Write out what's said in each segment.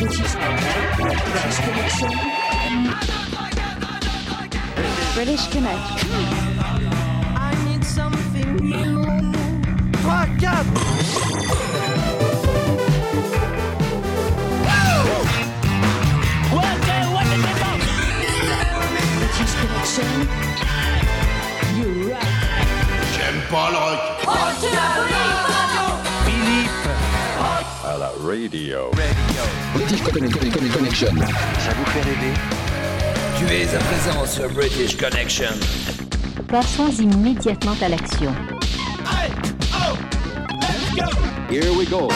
British, British Connection. British Connection. I need something new. 3, 4. British Connection. You're right. J'aime pas le rock. Radio. British Connection. Connection. Tu es à présent sur British Connection. Passons immédiatement à l'action. Here we go.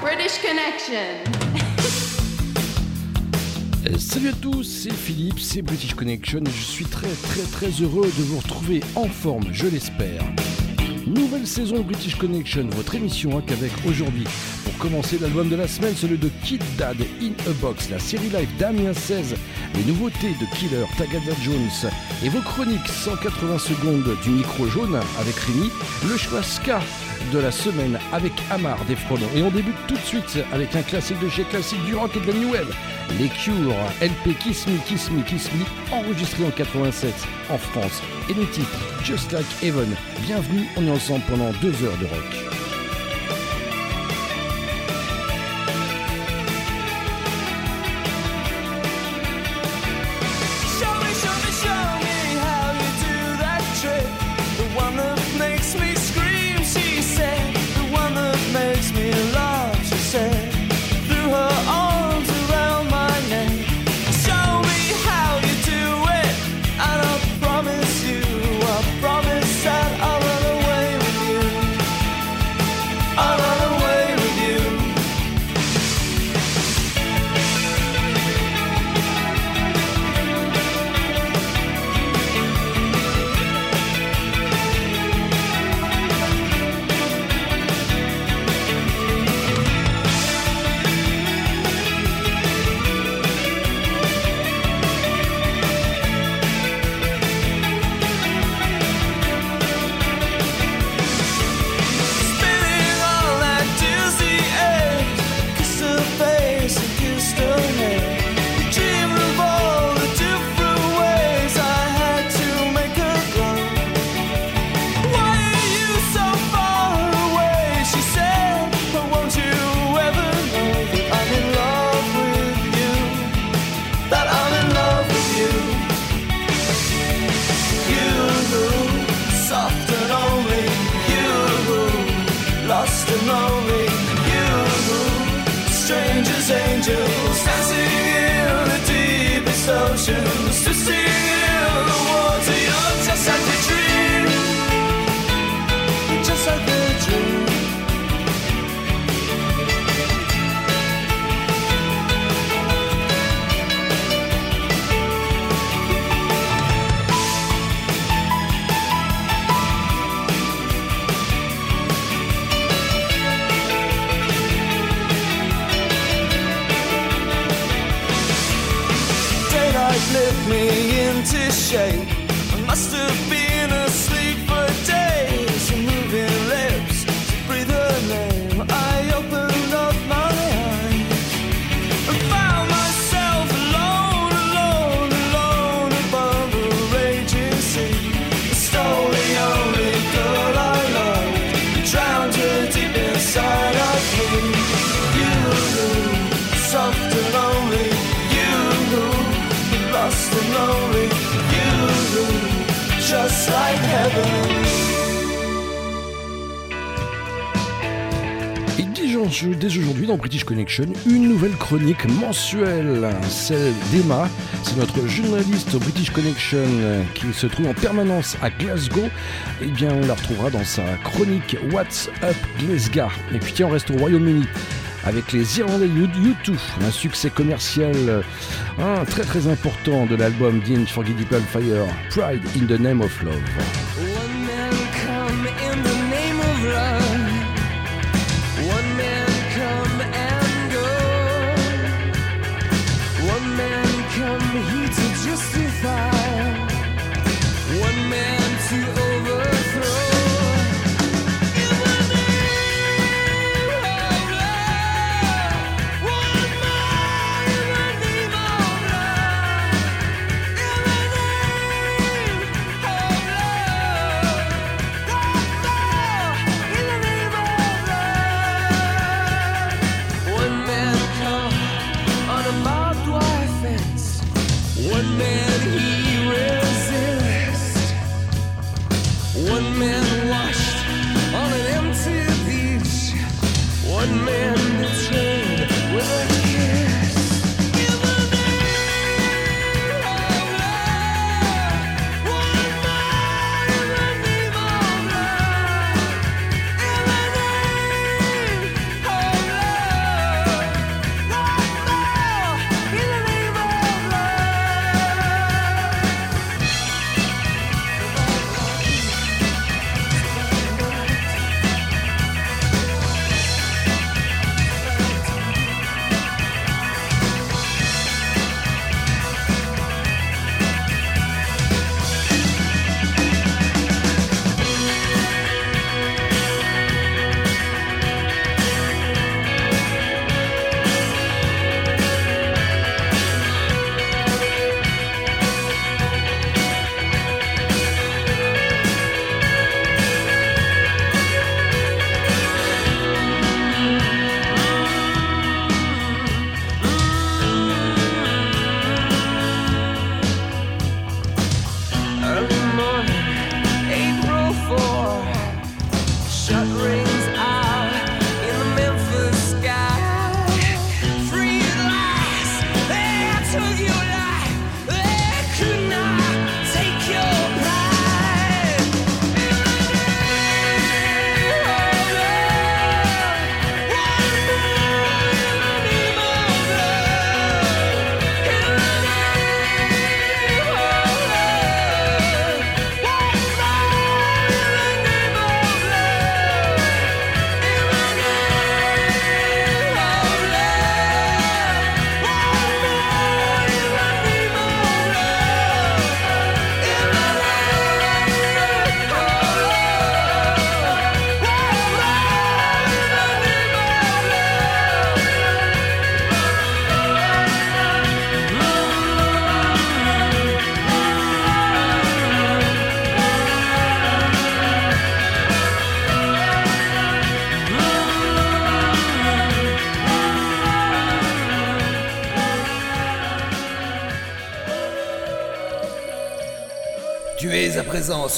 British Connection. Euh, Salut à tous, c'est Philippe, c'est British Connection et je suis très très très heureux de vous retrouver en forme, je l'espère. Nouvelle saison British Connection, votre émission rock avec aujourd'hui, pour commencer l'album de la semaine, celui de Kid Dad in a Box, la série live Damien 16, les nouveautés de Killer, Tagada Jones. Et vos chroniques 180 secondes du micro jaune avec Rémi, le choix ska de la semaine avec Amar des Frelons. Et on débute tout de suite avec un classique de chez classique du rock et de la new. Les Cure, LP Kiss Me, Kiss Me, Kiss Me, enregistré en 87 en France. Et le titre Just Like Heaven. Bienvenue, on est ensemble pendant deux heures de rock. Lit me into shape. I must have been asleep dès aujourd'hui dans British Connection, une nouvelle chronique mensuelle, celle d'Emma. C'est notre journaliste British Connection euh, qui se trouve en permanence à Glasgow. Eh bien, on la retrouvera dans sa chronique What's Up Glasgow. Et puis tiens, on reste au Royaume-Uni avec les Irlandais U2, un succès commercial euh, très très important de l'album The Unforgettable Fire, Pride in the Name of Love.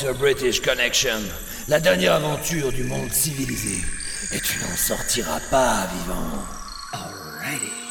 The British Connection, la dernière aventure du monde civilisé. Et tu n'en sortiras pas vivant. Alrighty.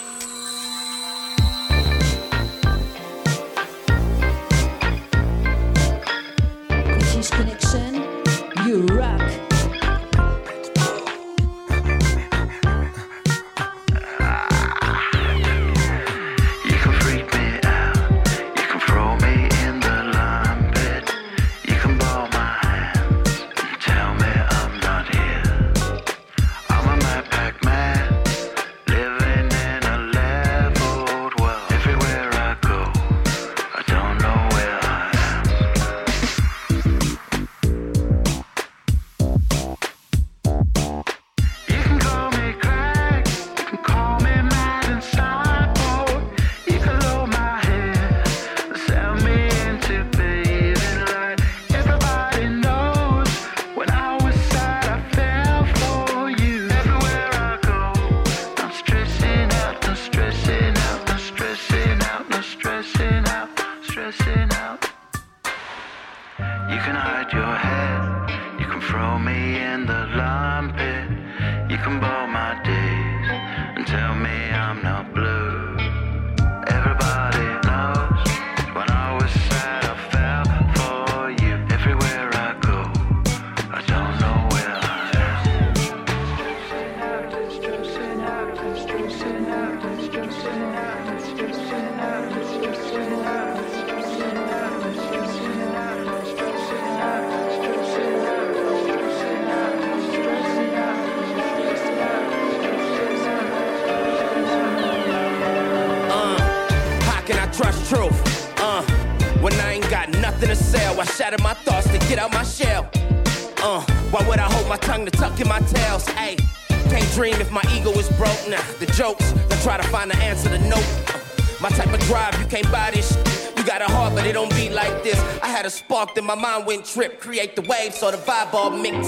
Walked and my mind went trip. Create the wave, so the vibe all mix.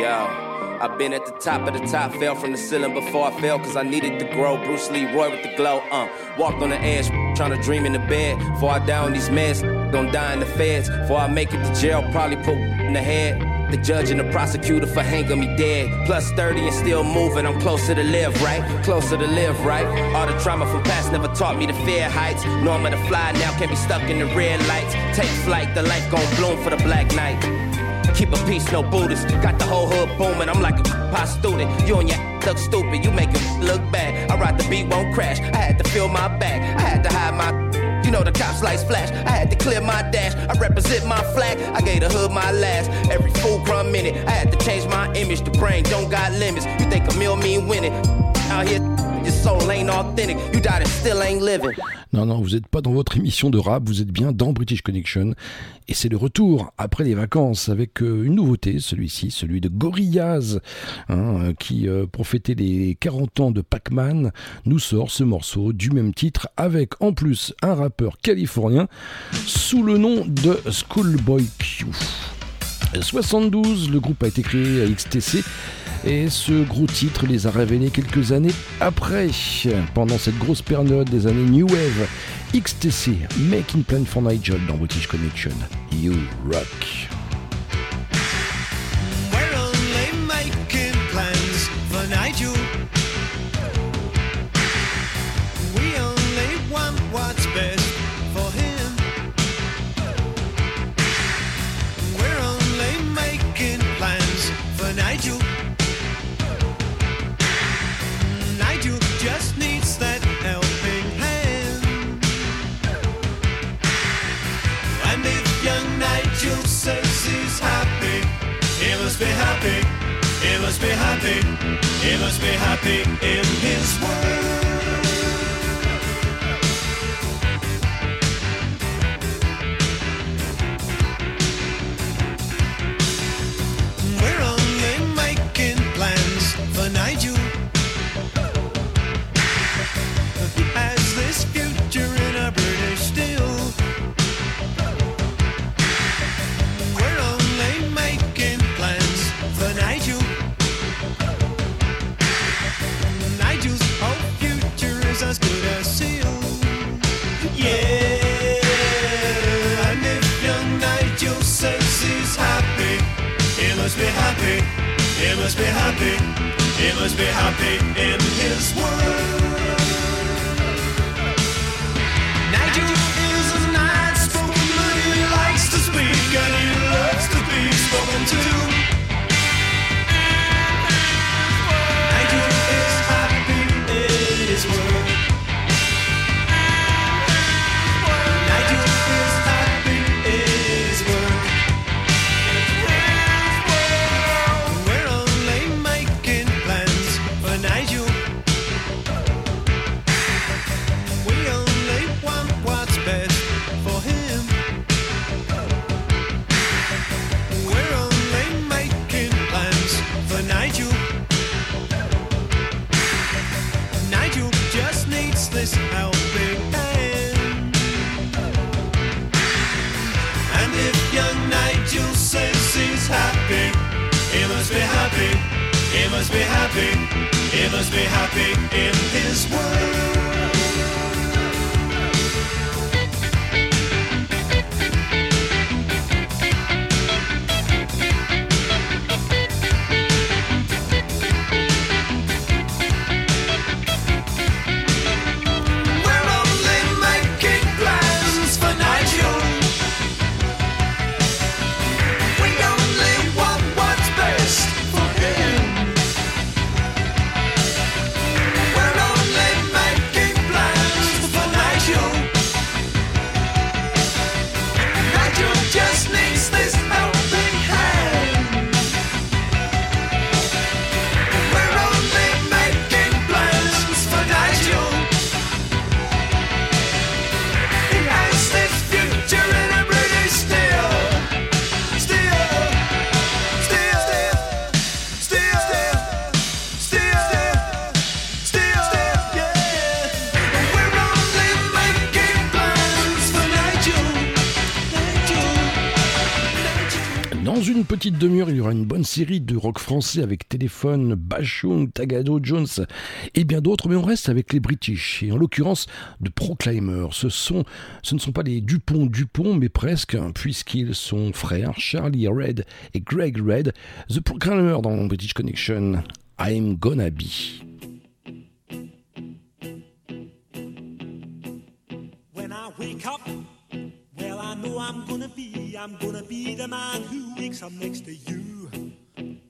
Yo. I've been at the top of the top, fell from the ceiling before I fell, cause I needed to grow. Bruce Lee, Roy with the glow, uh. Walked on the edge, trying to dream in the bed. Before I die on these meds, gon' die in the feds. Before I make it to jail, probably put in the head. The judge and the prosecutor for hanging me dead. Plus 30 and still moving, I'm closer to live, right? Closer to live, right? All the trauma from past never taught me to fear heights. I'm to fly now, can't be stuck in the red lights. Take flight, the light gon' bloom for the black night. Keep a peace, no Buddhist. Got the whole hood booming. I'm like a pop student. You and your look stupid. You make it look bad. I ride the beat, won't crash. I had to feel my back. I had to hide my. You know the cops lights flash. I had to clear my dash. I represent my flag. I gave the hood my last. Every full crumb minute. I had to change my image. The brain don't got limits. You think a meal mean winning? Out here, Non, non, vous n'êtes pas dans votre émission de rap, vous êtes bien dans British Connection. Et c'est le retour après les vacances avec euh, une nouveauté, celui-ci, celui de Gorillaz, hein, euh, qui, euh, fêter les 40 ans de Pac-Man, nous sort ce morceau du même titre avec en plus un rappeur californien sous le nom de Schoolboy Q. 72, le groupe a été créé à XTC. Et ce gros titre les a révélés quelques années après, pendant cette grosse période des années New Wave. XTC, Making Plan for Nigel dans British Connection. You rock. Be happy, he must be happy in his world. Must be happy. He must be happy in his world. He must be happy in his world. Petite demi-heure, il y aura une bonne série de rock français avec Téléphone, Bachung, Tagado, Jones et bien d'autres, mais on reste avec les British, et en l'occurrence de Proclaimer. Ce, sont, ce ne sont pas les Dupont-Dupont, mais presque, puisqu'ils sont frères, Charlie Red et Greg Red, The Proclaimer dans British Connection, I'm Gonna Be. When I wake up, well, I know I'm gonna be, I'm gonna be the man who wakes up next to you.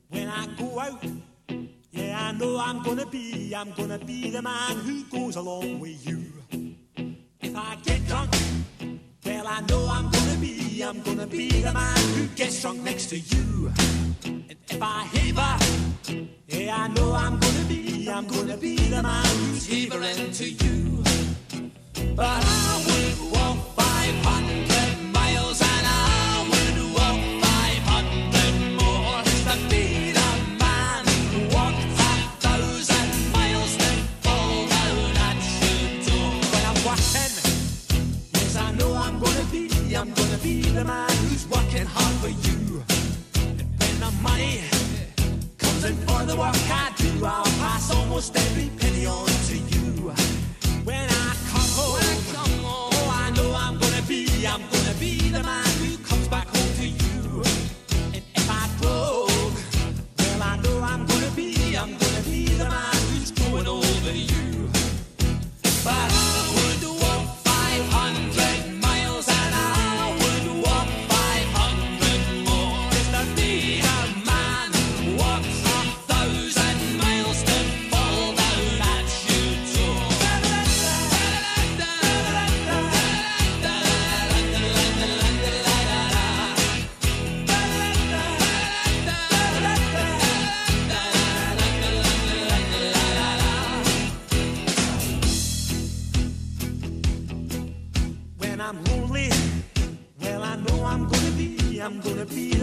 When I go out, yeah, I know I'm gonna be, I'm gonna be the man who goes along with you. If I get drunk, well, I know I'm gonna be, I'm gonna be the man who gets drunk next to you. And if I heaver, yeah, I know I'm gonna be, I'm gonna be the man who's heavering to you. Almost every penny on to you.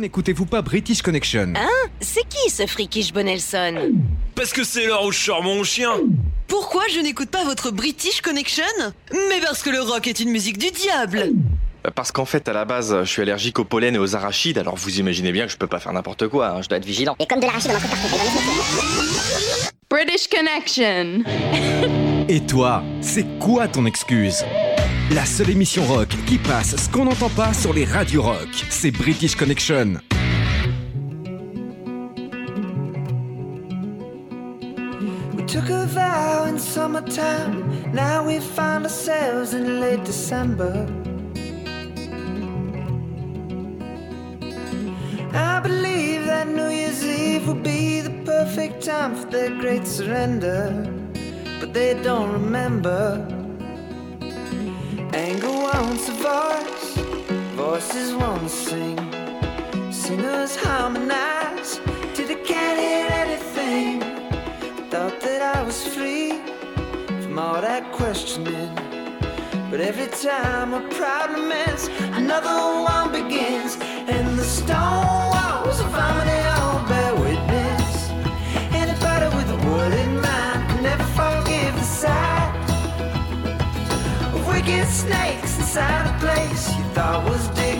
n'écoutez-vous pas British Connection Hein C'est qui ce frikish Bonelson Parce que c'est l'heure où je sors mon chien. Pourquoi je n'écoute pas votre British Connection Mais parce que le rock est une musique du diable Parce qu'en fait, à la base, je suis allergique au pollen et aux arachides, alors vous imaginez bien que je peux pas faire n'importe quoi, hein, je dois être vigilant. Et comme de l'arachide, on en trouve partout. British Connection. Et toi, c'est quoi ton excuse? La seule émission rock qui passe ce qu'on n'entend pas sur les radios rock, c'est British Connection. We took a vow in summertime. Now we find ourselves in late December. I believe that New Year's Eve will be the perfect time for their great surrender. But they don't remember. Anger wants a voice, voices want to sing. Singers harmonize till they can't hear anything. Thought that I was free from all that questioning. But every time a problem ends, another one begins. And the stone inside a place you thought was dignified.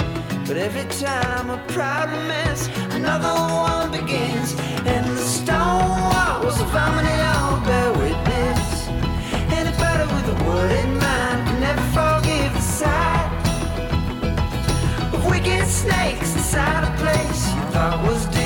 But every time a problem ends, another one begins. And the stone walls of harmony all bear witness. Anybody with a word in mind can never forgive the sight of wicked snakes inside a place you thought was dignified.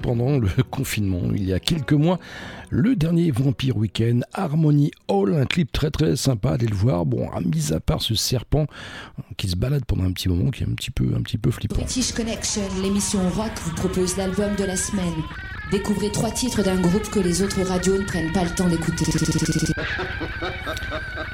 Pendant le confinement, il y a quelques mois, le dernier Vampire Weekend, Harmony Hall, un clip très très sympa, allez le voir. Bon, mis à part ce serpent qui se balade pendant un petit moment, qui est un petit peu, un petit peu flippant. British Connection, l'émission rock, vous propose l'album de la semaine. Découvrez trois titres d'un groupe que les autres radios ne prennent pas le temps d'écouter.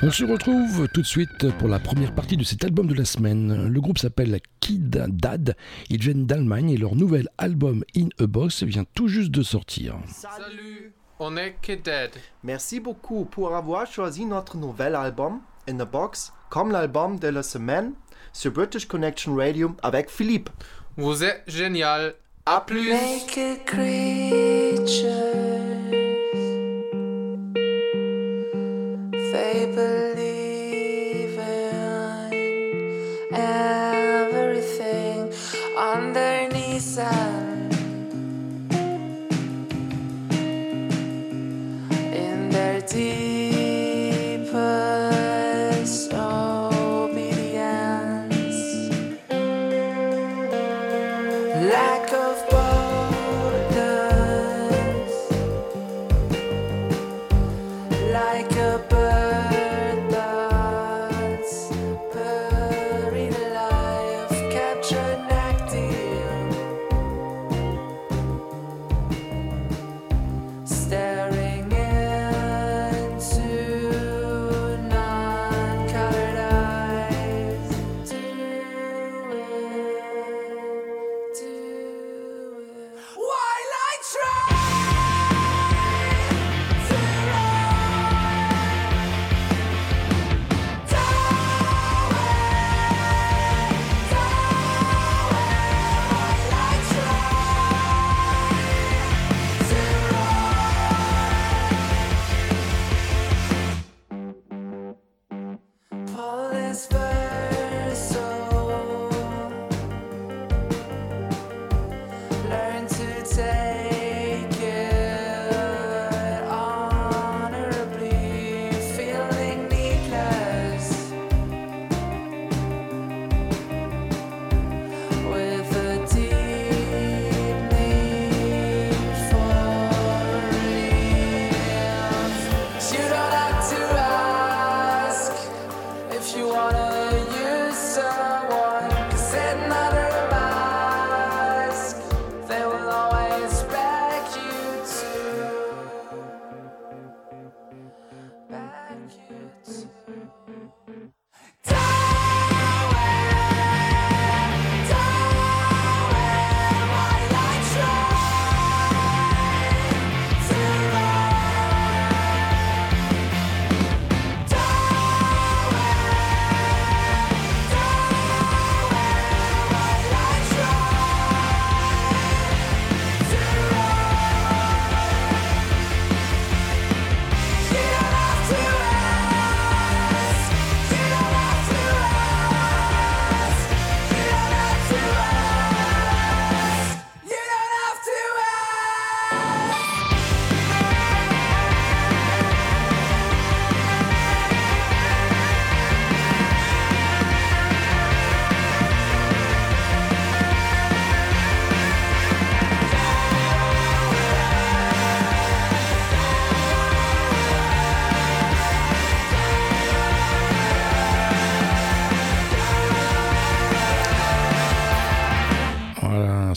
On se retrouve tout de suite pour la première partie de cet album de la semaine. Le groupe s'appelle Kid Dad, ils viennent d'Allemagne et leur nouvel album In a Box vient tout juste de sortir. Salut, on est Kid Dead. Merci beaucoup pour avoir choisi notre nouvel album In the Box comme l'album de la semaine sur British Connection Radio avec Philippe. Vous êtes génial. À plus. inside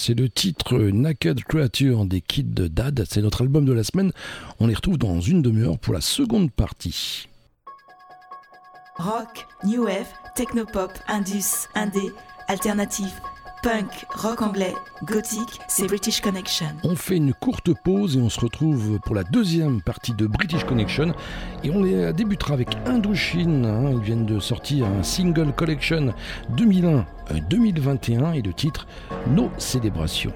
c'est le titre Naked Creature des Kids de Dad. C'est notre album de la semaine. On les retrouve dans une demi-heure pour la seconde partie. Rock, new wave, technopop, indus, indé, alternative, punk, rock anglais, gothique, c'est British Connection. On fait une courte pause et on se retrouve pour la deuxième partie de British Connection. Et on les débutera avec Indochine. hein. Ils viennent de sortir un single collection 2001-2021 et le titre Nos célébrations.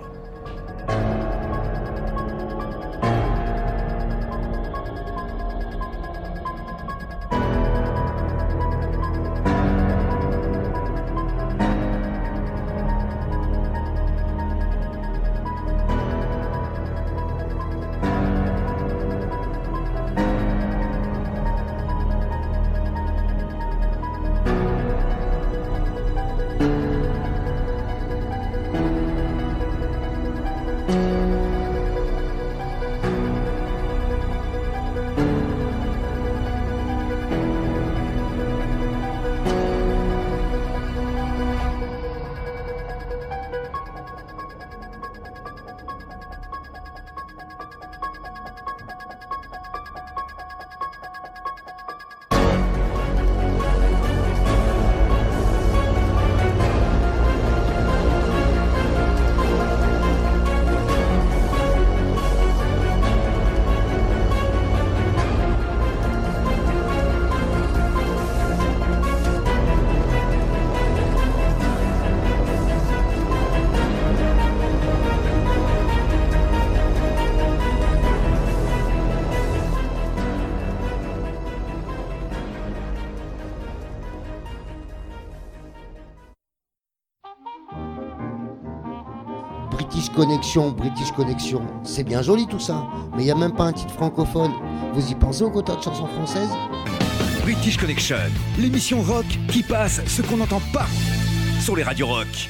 British Connection, c'est bien joli tout ça, mais il n'y a même pas un titre francophone. Vous y pensez au quota de chansons françaises? British Connection, l'émission rock qui passe ce qu'on n'entend pas sur les radios rock.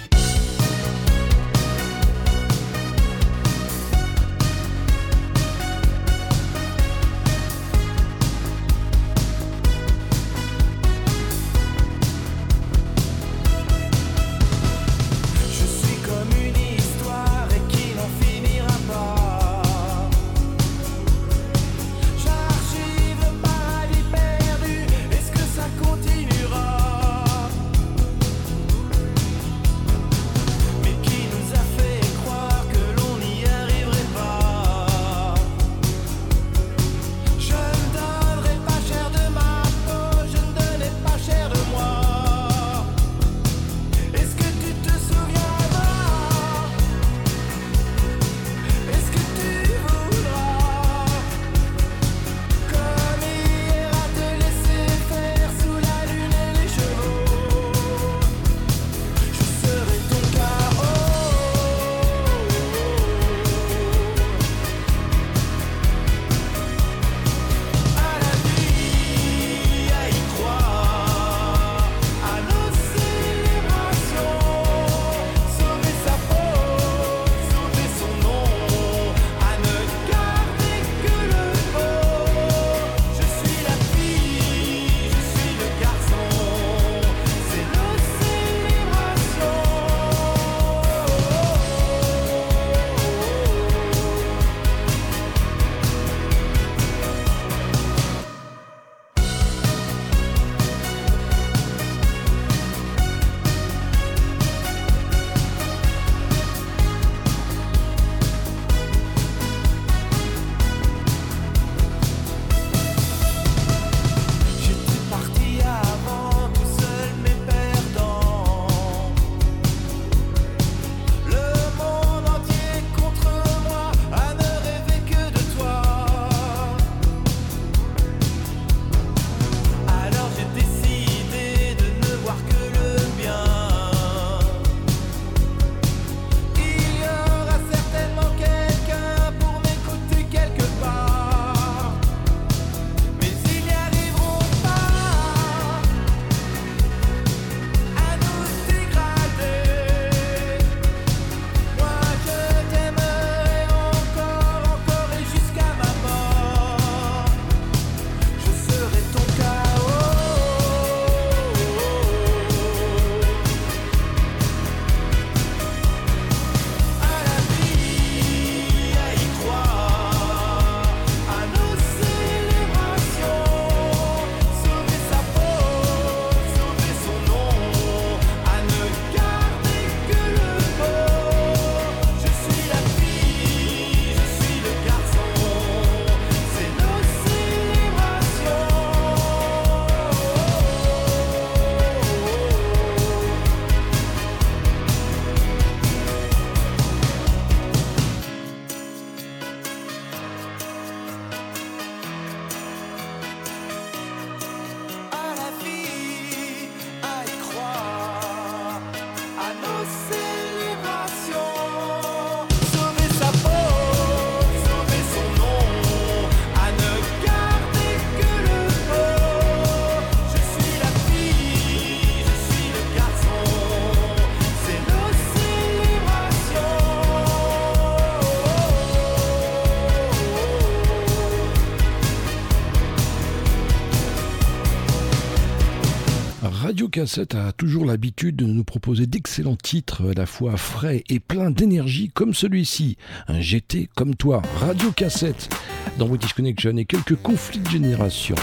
cassette a toujours l'habitude de nous proposer d'excellents titres à la fois frais et pleins d'énergie comme celui-ci, un GT comme toi, Radio Cassette, dans British Connection et quelques conflits de génération.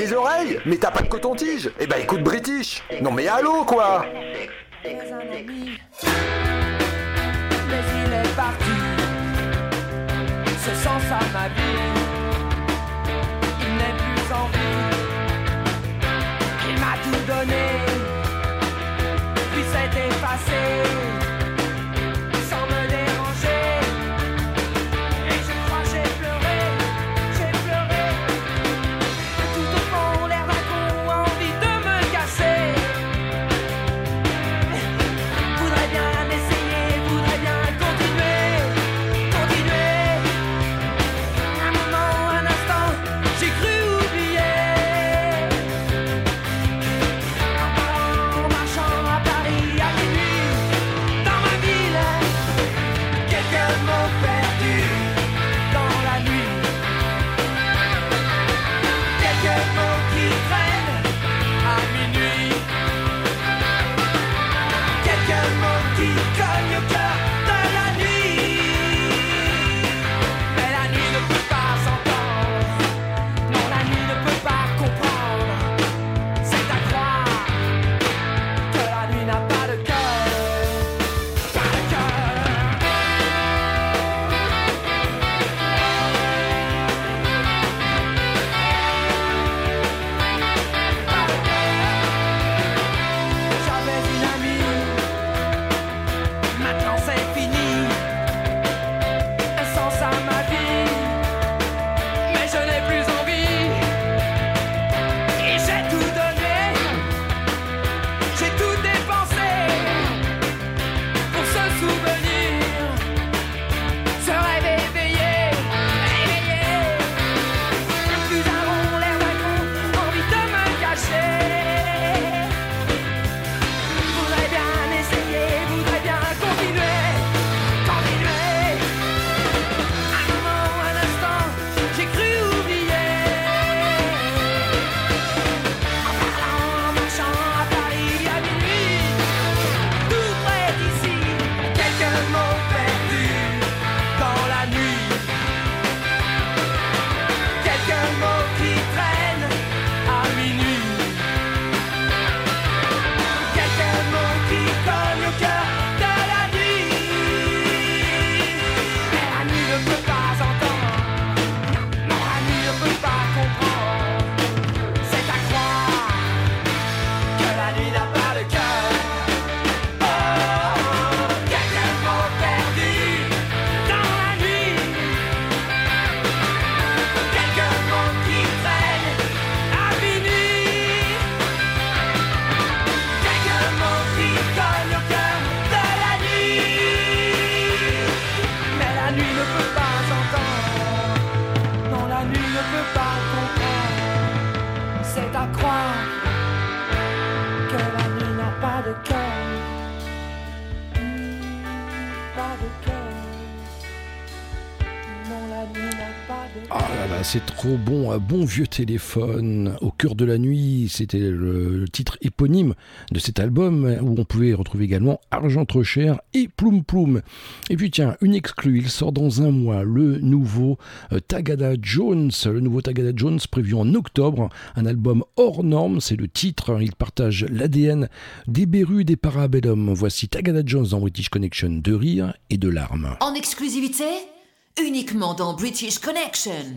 des oreilles. Mais t'as pas de coton-tige. Eh ben écoute British. Non mais allô quoi à ma. C'est trop bon, un bon vieux téléphone au cœur de la nuit. C'était le titre éponyme de cet album où on pouvait retrouver également Argent trop cher et Ploum Ploum. Et puis tiens, une exclue, il sort dans un mois le nouveau euh, Tagada Jones, le nouveau Tagada Jones prévu en octobre, un album hors norme, c'est le titre. Il partage l'ADN des Bérus des Parabellum. Voici Tagada Jones dans British Connection de rire et de larmes. En exclusivité Uniquement dans British Connection.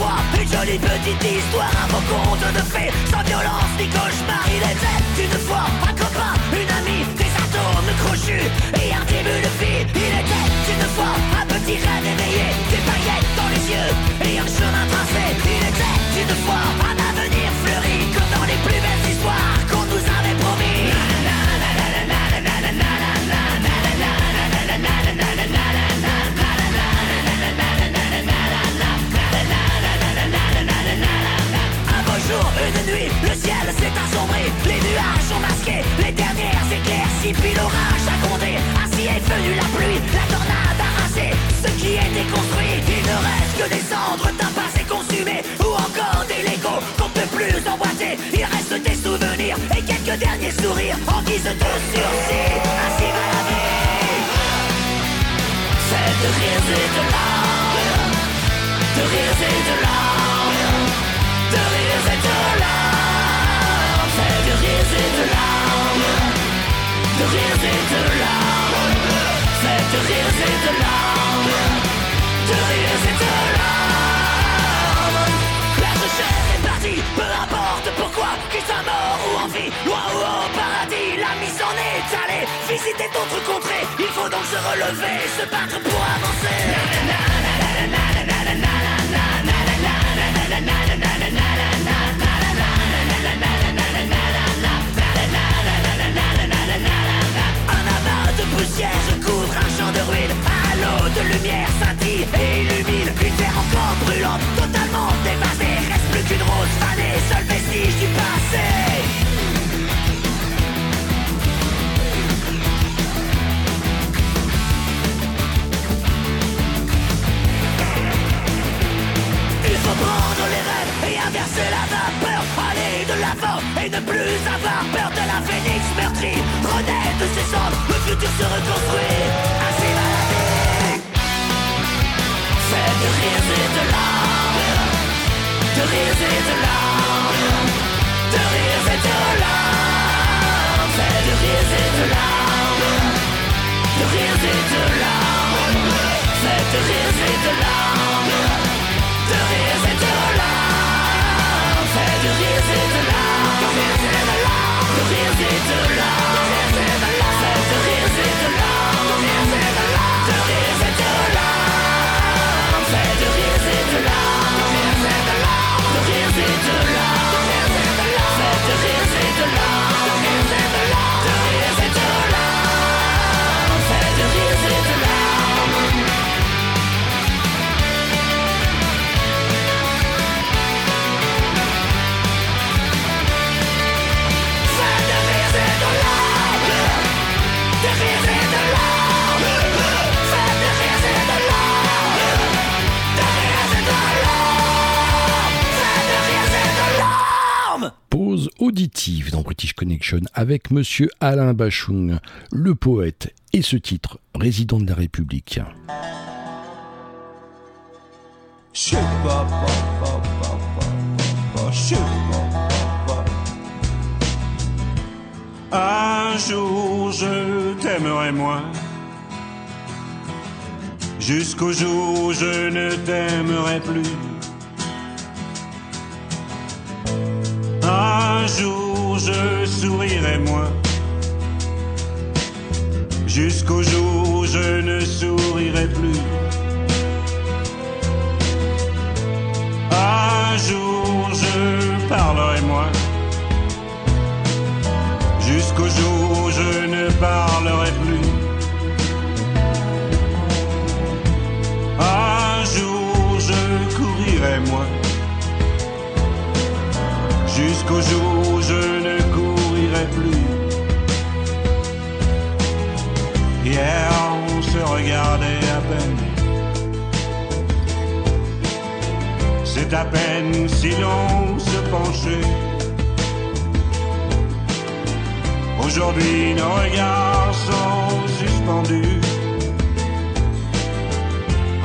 Une jolie petite histoire, un beau conte de fées, sans violence ni cauchemar. Il était une fois un copain, une amie, des atomes crochus et un début de vie. Il était une fois un petit rêve éveillé, des paillettes dans les yeux et un chemin tracé. Il était une fois un ciel s'est assombré Les nuages sont masqués, les dernières éclaircies Puis l'orage a grondé, ainsi est venue la pluie La tornade a rasé ce qui était construit Il ne reste que des cendres d'un passé consumé. Ou encore des Legos qu'on peut plus emboîter. Il reste des souvenirs et quelques derniers sourires En guise de sursis, ainsi va la vie. De rire et de larmes. De rire et de larmes c'est de larmes, de rires et de larmes, c'est de rires et de larmes, de rires et de larmes. L'être cher est parti, peu importe pourquoi, qu'il soit mort ou en vie, loin ou au paradis, la mise en est allée, visiter d'autres contrées, il faut donc se relever, se battre pour Un poussière recouvre un champ de ruines. Lot de lumière scintille et illumine. Une terre encore brûlante, totalement dévastée. Reste plus qu'une rose fanée, seul vestige du passé. Il faut prendre les rêves et inverser la vapeur Aller de l'avant et ne plus avoir peur de la phénix meurtrie. Renaître de ses cendres, le futur se reconstruit. Ainsi va la vie. C'est de rires et de larmes. De rires et de larmes. De rires et de larmes. C'est de rires et de larmes. De rires et de larmes. C'est de rires et de larmes. De rires et de larmes, de larmes, c'est Auditive dans British Connection avec monsieur Alain Bachung, le poète, et ce titre, Résident de la République. Un jour je t'aimerai moins. Jusqu'au jour où je ne t'aimerai plus. Un jour je sourirai moins. Jusqu'au jour où je ne sourirai plus. Un jour je parlerai moins. Jusqu'au jour où je ne parlerai plus. Jusqu'au jour où je ne courirai plus. Hier, on se regardait à peine. C'est à peine si l'on se penchait. Aujourd'hui, nos regards sont suspendus.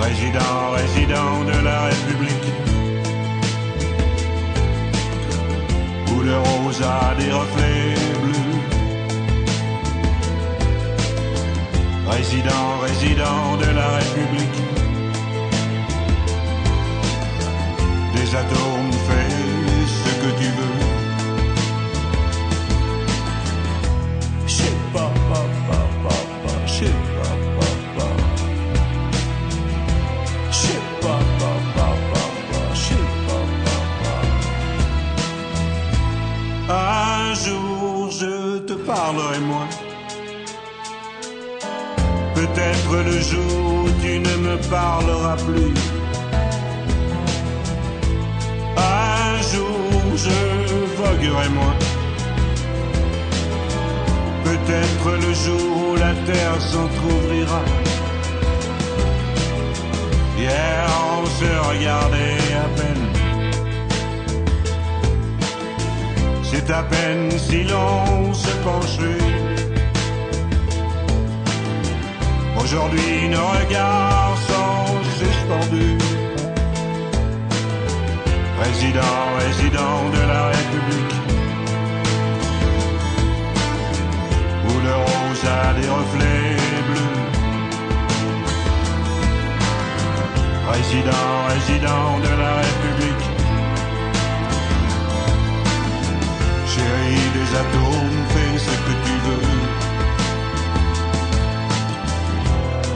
Résident, résident de la République. Le rose a des reflets bleus. Résident, résident de la République. Des atomes, je te parlerai moins. Peut-être le jour où tu ne me parleras plus. Un jour je voguerai moins. Peut-être le jour où la terre s'entr'ouvrira. Hier on se regardait à peine. À peine si l'on se penchait. Aujourd'hui nos regards sont suspendus. Résident, résident de la République. Où le rose a des reflets bleus. Résident, résident de la République. Chérie des atomes, fais ce que tu veux.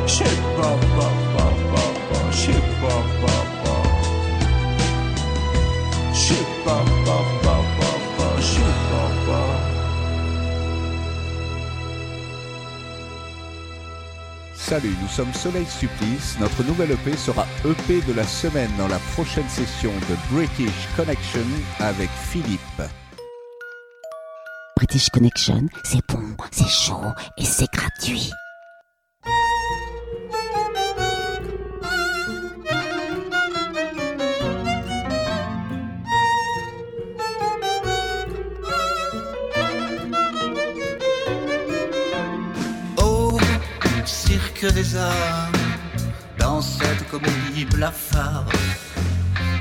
Shit, pa, pa, pa, pa, pa, shit, pa, pa, pa. Shit, pa, pa, pa, pa, pa, shit, pa, pa. Salut, nous sommes Soleil Supplice. Notre nouvelle EP sera EP de la semaine dans la prochaine session de British Connection avec Philippe. British Connection, c'est bon, c'est chaud et c'est gratuit. Au cirque des arts, dans cette comédie blafarde,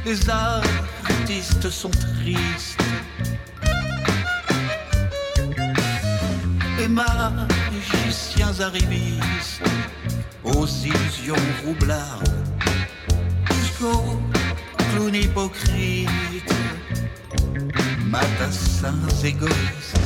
les artistes sont tristes. Magiciens arrivistes, aux illusions roublardes, jusqu'aux clowns hypocrites, matassins égoïstes.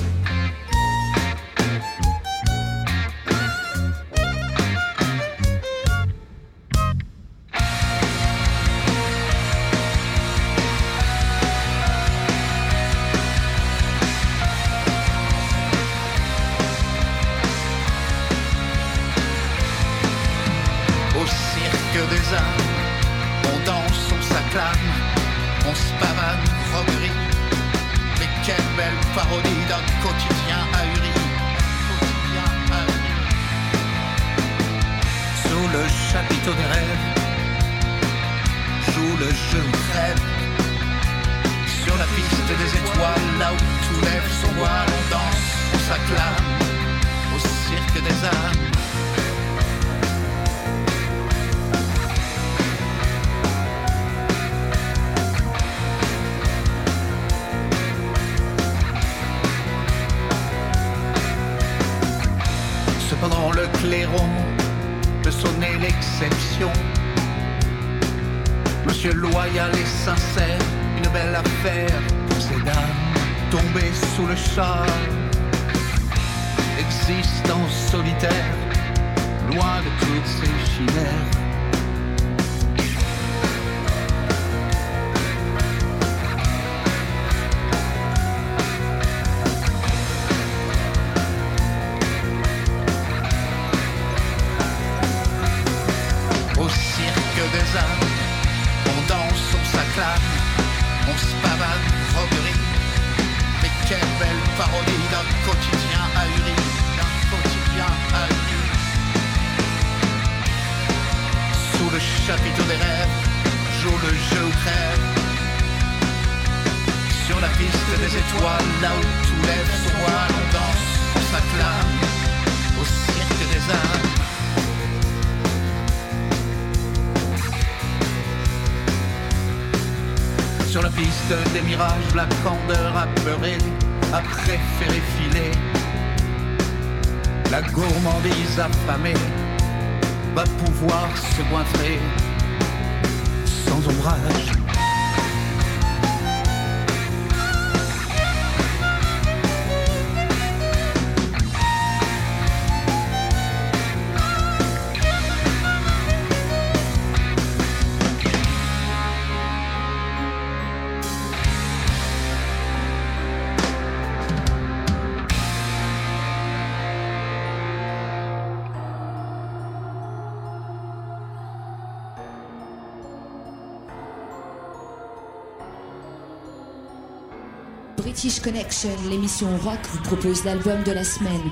British Connection, l'émission rock, vous propose l'album de la semaine.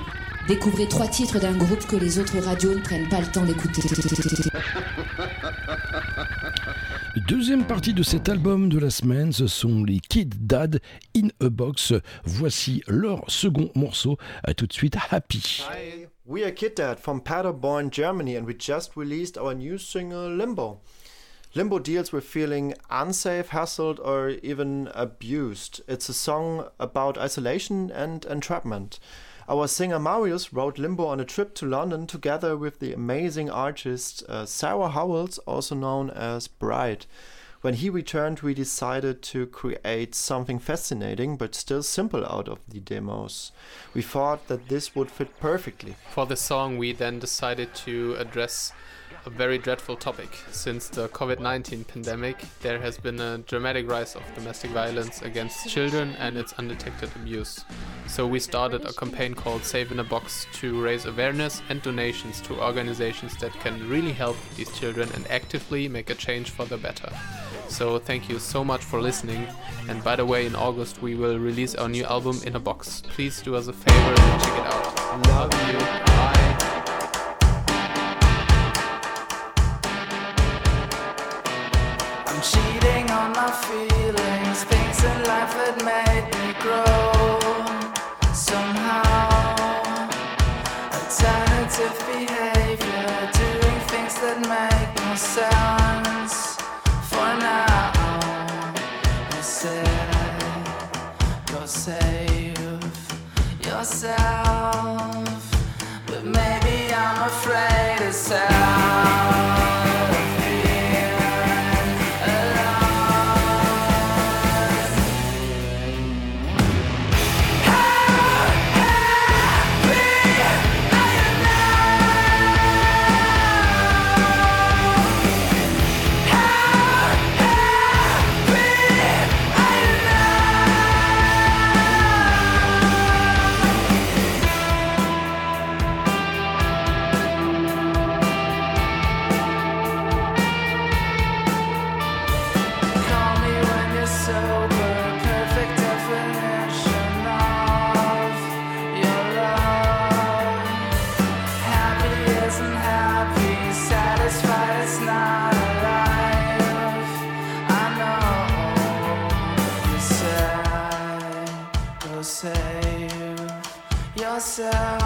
Découvrez trois titres d'un groupe que les autres radios ne prennent pas le temps d'écouter. Deuxième partie de cet album de la semaine, ce sont les Kid Dad in a Box. Voici leur second morceau. À tout de suite, Happy. Hi, we are Kid Dad from Paderborn, Germany, and we just released our new single Limbo. Limbo deals with feeling unsafe, hassled, or even abused. It's a song about isolation and entrapment. Our singer Marius wrote Limbo on a trip to London together with the amazing artist uh, Sarah Howells, also known as Bright. When he returned, we decided to create something fascinating but still simple out of the demos. We thought that this would fit perfectly. For the song, we then decided to address a very dreadful topic. Since the COVID 19 pandemic, there has been a dramatic rise of domestic violence against children and its undetected abuse. So, we started a campaign called Save in a Box to raise awareness and donations to organizations that can really help these children and actively make a change for the better. So, thank you so much for listening. And by the way, in August, we will release our new album in a box. Please do us a favor and check it out. Love you. Bye. Feelings, things in life that made me grow. Somehow, alternative behavior, doing things that make no sense. For now, I said, go save yourself, myself.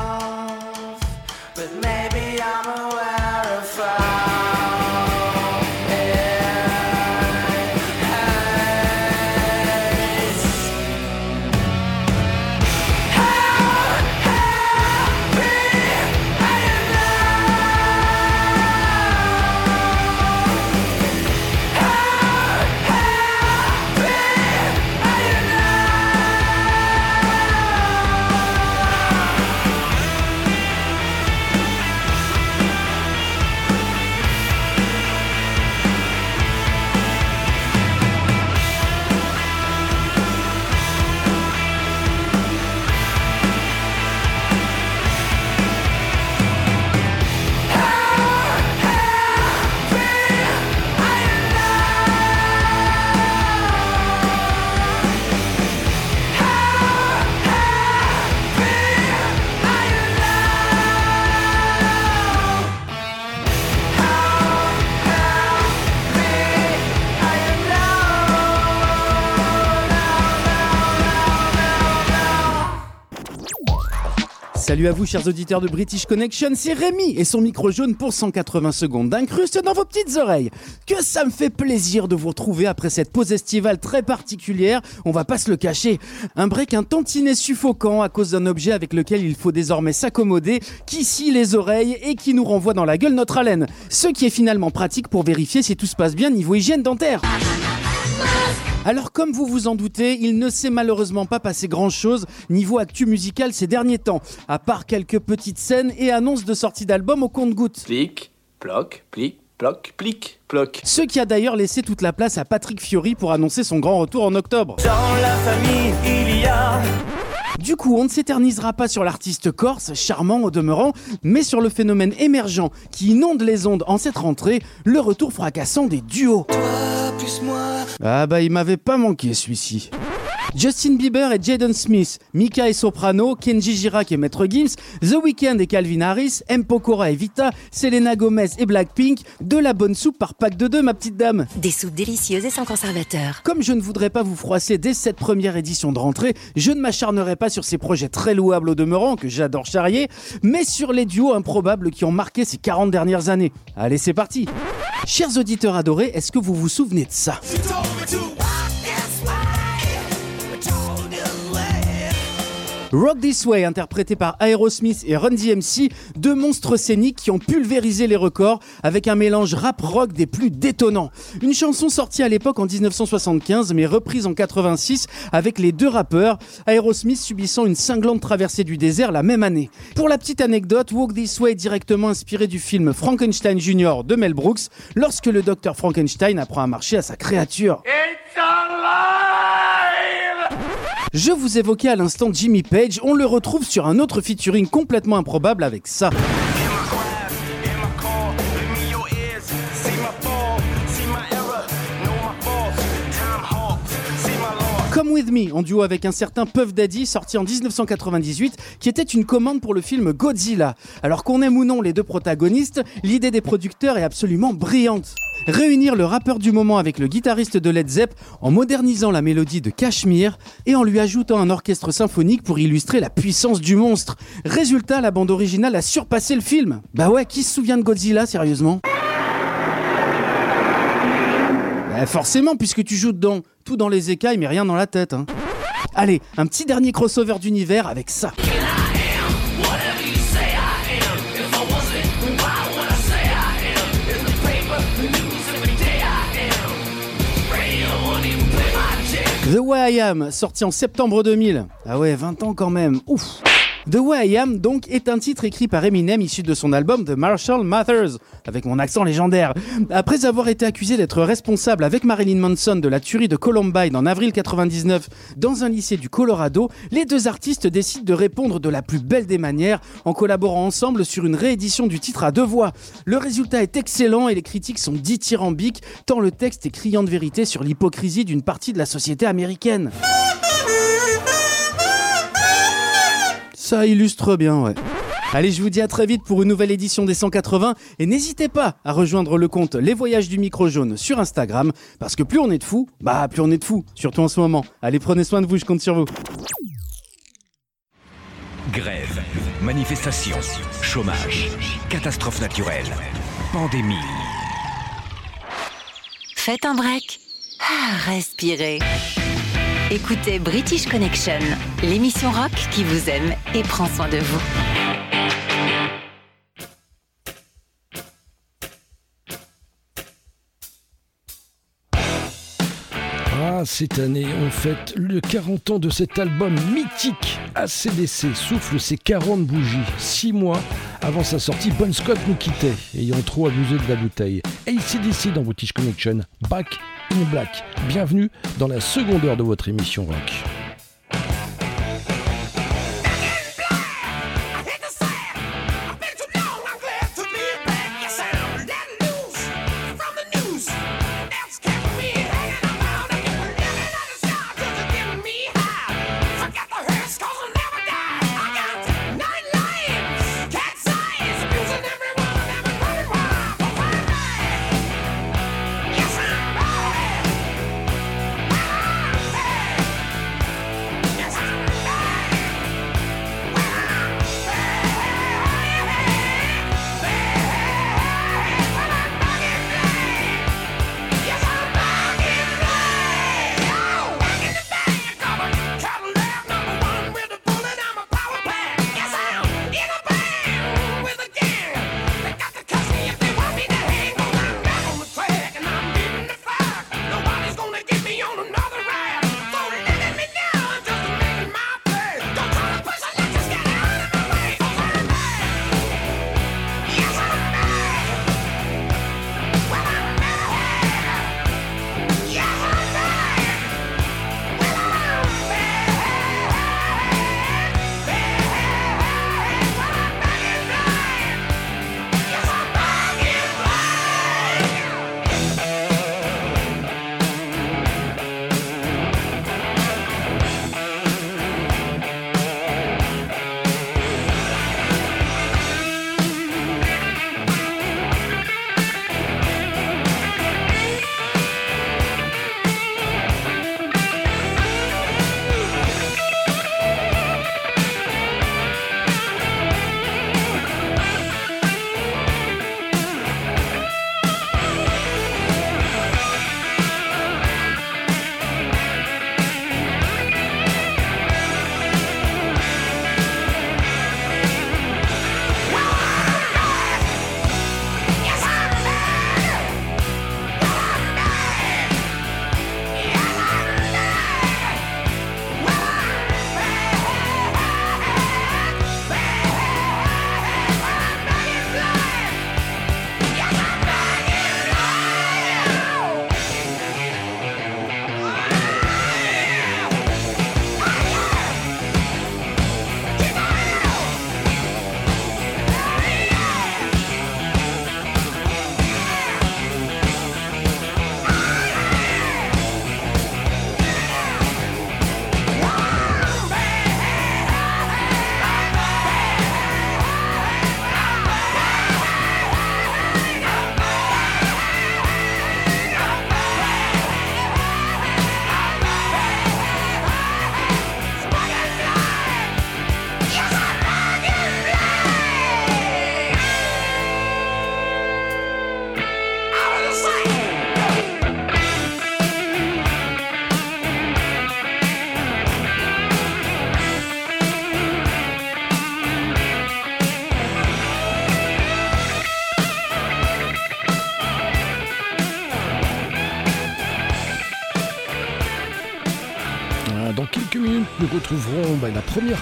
Salut à vous, chers auditeurs de British Connection, c'est Rémi et son micro jaune pour 180 secondes d'incruste dans vos petites oreilles. Que ça me fait plaisir de vous retrouver après cette pause estivale très particulière, on va pas se le cacher. Un break un tantinet suffocant à cause d'un objet avec lequel il faut désormais s'accommoder, qui scie les oreilles et qui nous renvoie dans la gueule notre haleine. Ce qui est finalement pratique pour vérifier si tout se passe bien niveau hygiène dentaire. Alors comme vous vous en doutez, il ne s'est malheureusement pas passé grand-chose niveau actu musical ces derniers temps, à part quelques petites scènes et annonces de sortie d'albums au compte-gouttes. Plic, ploc, plic, ploc, plic, ploc. Ce qui a d'ailleurs laissé toute la place à Patrick Fiori pour annoncer son grand retour en octobre. Dans la famille, il y a Du coup, on ne s'éternisera pas sur l'artiste corse, charmant au demeurant, mais sur le phénomène émergent qui inonde les ondes en cette rentrée, le retour fracassant des duos. plus moi. Ah bah il m'avait pas manqué celui-ci. Justin Bieber et Jaden Smith, Mika et Soprano, Kenji Girac et Maître Gims, The Weeknd et Calvin Harris, M. Pokora et Vita, Selena Gomez et Blackpink, de la bonne soupe par pack de deux ma petite dame. Des soupes délicieuses et sans conservateur. Comme je ne voudrais pas vous froisser dès cette première édition de rentrée, je ne m'acharnerai pas sur ces projets très louables au demeurant que j'adore charrier, mais sur les duos improbables qui ont marqué ces 40 dernières années. Allez, c'est parti Chers auditeurs adorés, est-ce que vous vous souvenez de ça? Rock This Way, interprété par Aerosmith et Run DMC, deux monstres scéniques qui ont pulvérisé les records avec un mélange rap-rock des plus détonnants. Une chanson sortie à l'époque en 1975 mais reprise en 86 avec les deux rappeurs, Aerosmith subissant une cinglante traversée du désert la même année. Pour la petite anecdote, Walk This Way est directement inspiré du film Frankenstein Jr. de Mel Brooks lorsque le docteur Frankenstein apprend à marcher à sa créature. Je vous évoquais à l'instant Jimmy Page, on le retrouve sur un autre featuring complètement improbable avec ça. Come With Me, en duo avec un certain Puff Daddy, sorti en 1998, qui était une commande pour le film Godzilla. Alors qu'on aime ou non les deux protagonistes, l'idée des producteurs est absolument brillante. Réunir le rappeur du moment avec le guitariste de Led Zepp en modernisant la mélodie de Cashmere et en lui ajoutant un orchestre symphonique pour illustrer la puissance du monstre. Résultat, la bande originale a surpassé le film. Bah ouais, qui se souvient de Godzilla sérieusement? Forcément, puisque tu joues dedans. Tout dans les écailles, mais rien dans la tête. hein. Allez, un petit dernier crossover d'univers avec ça. The Way I Am, sorti en septembre 2000. Ah ouais, 20 ans quand même. Ouf. The Way I Am, donc, est un titre écrit par Eminem issu de son album The Marshall Mathers, avec mon accent légendaire. Après avoir été accusé d'être responsable avec Marilyn Manson de la tuerie de Columbine en avril 99 dans un lycée du Colorado, les deux artistes décident de répondre de la plus belle des manières en collaborant ensemble sur une réédition du titre à deux voix. Le résultat est excellent et les critiques sont dithyrambiques, tant le texte est criant de vérité sur l'hypocrisie d'une partie de la société américaine. Ça illustre bien, ouais. Allez, je vous dis à très vite pour une nouvelle édition des 180 et n'hésitez pas à rejoindre le compte Les Voyages du Micro Jaune sur Instagram parce que plus on est de fous, bah plus on est de fous, surtout en ce moment. Allez, prenez soin de vous, je compte sur vous. Grève, manifestation, chômage, catastrophe naturelle, pandémie. Faites un break. Ah, respirez. Écoutez British Connection, l'émission rock qui vous aime et prend soin de vous. Ah, cette année, on fête le 40 ans de cet album mythique. ACDC souffle ses 40 bougies. 6 mois avant sa sortie, Bon Scott nous quittait, ayant trop abusé de la bouteille. ACDC dans British Connection, Back in Black. Bienvenue dans la seconde heure de votre émission rock.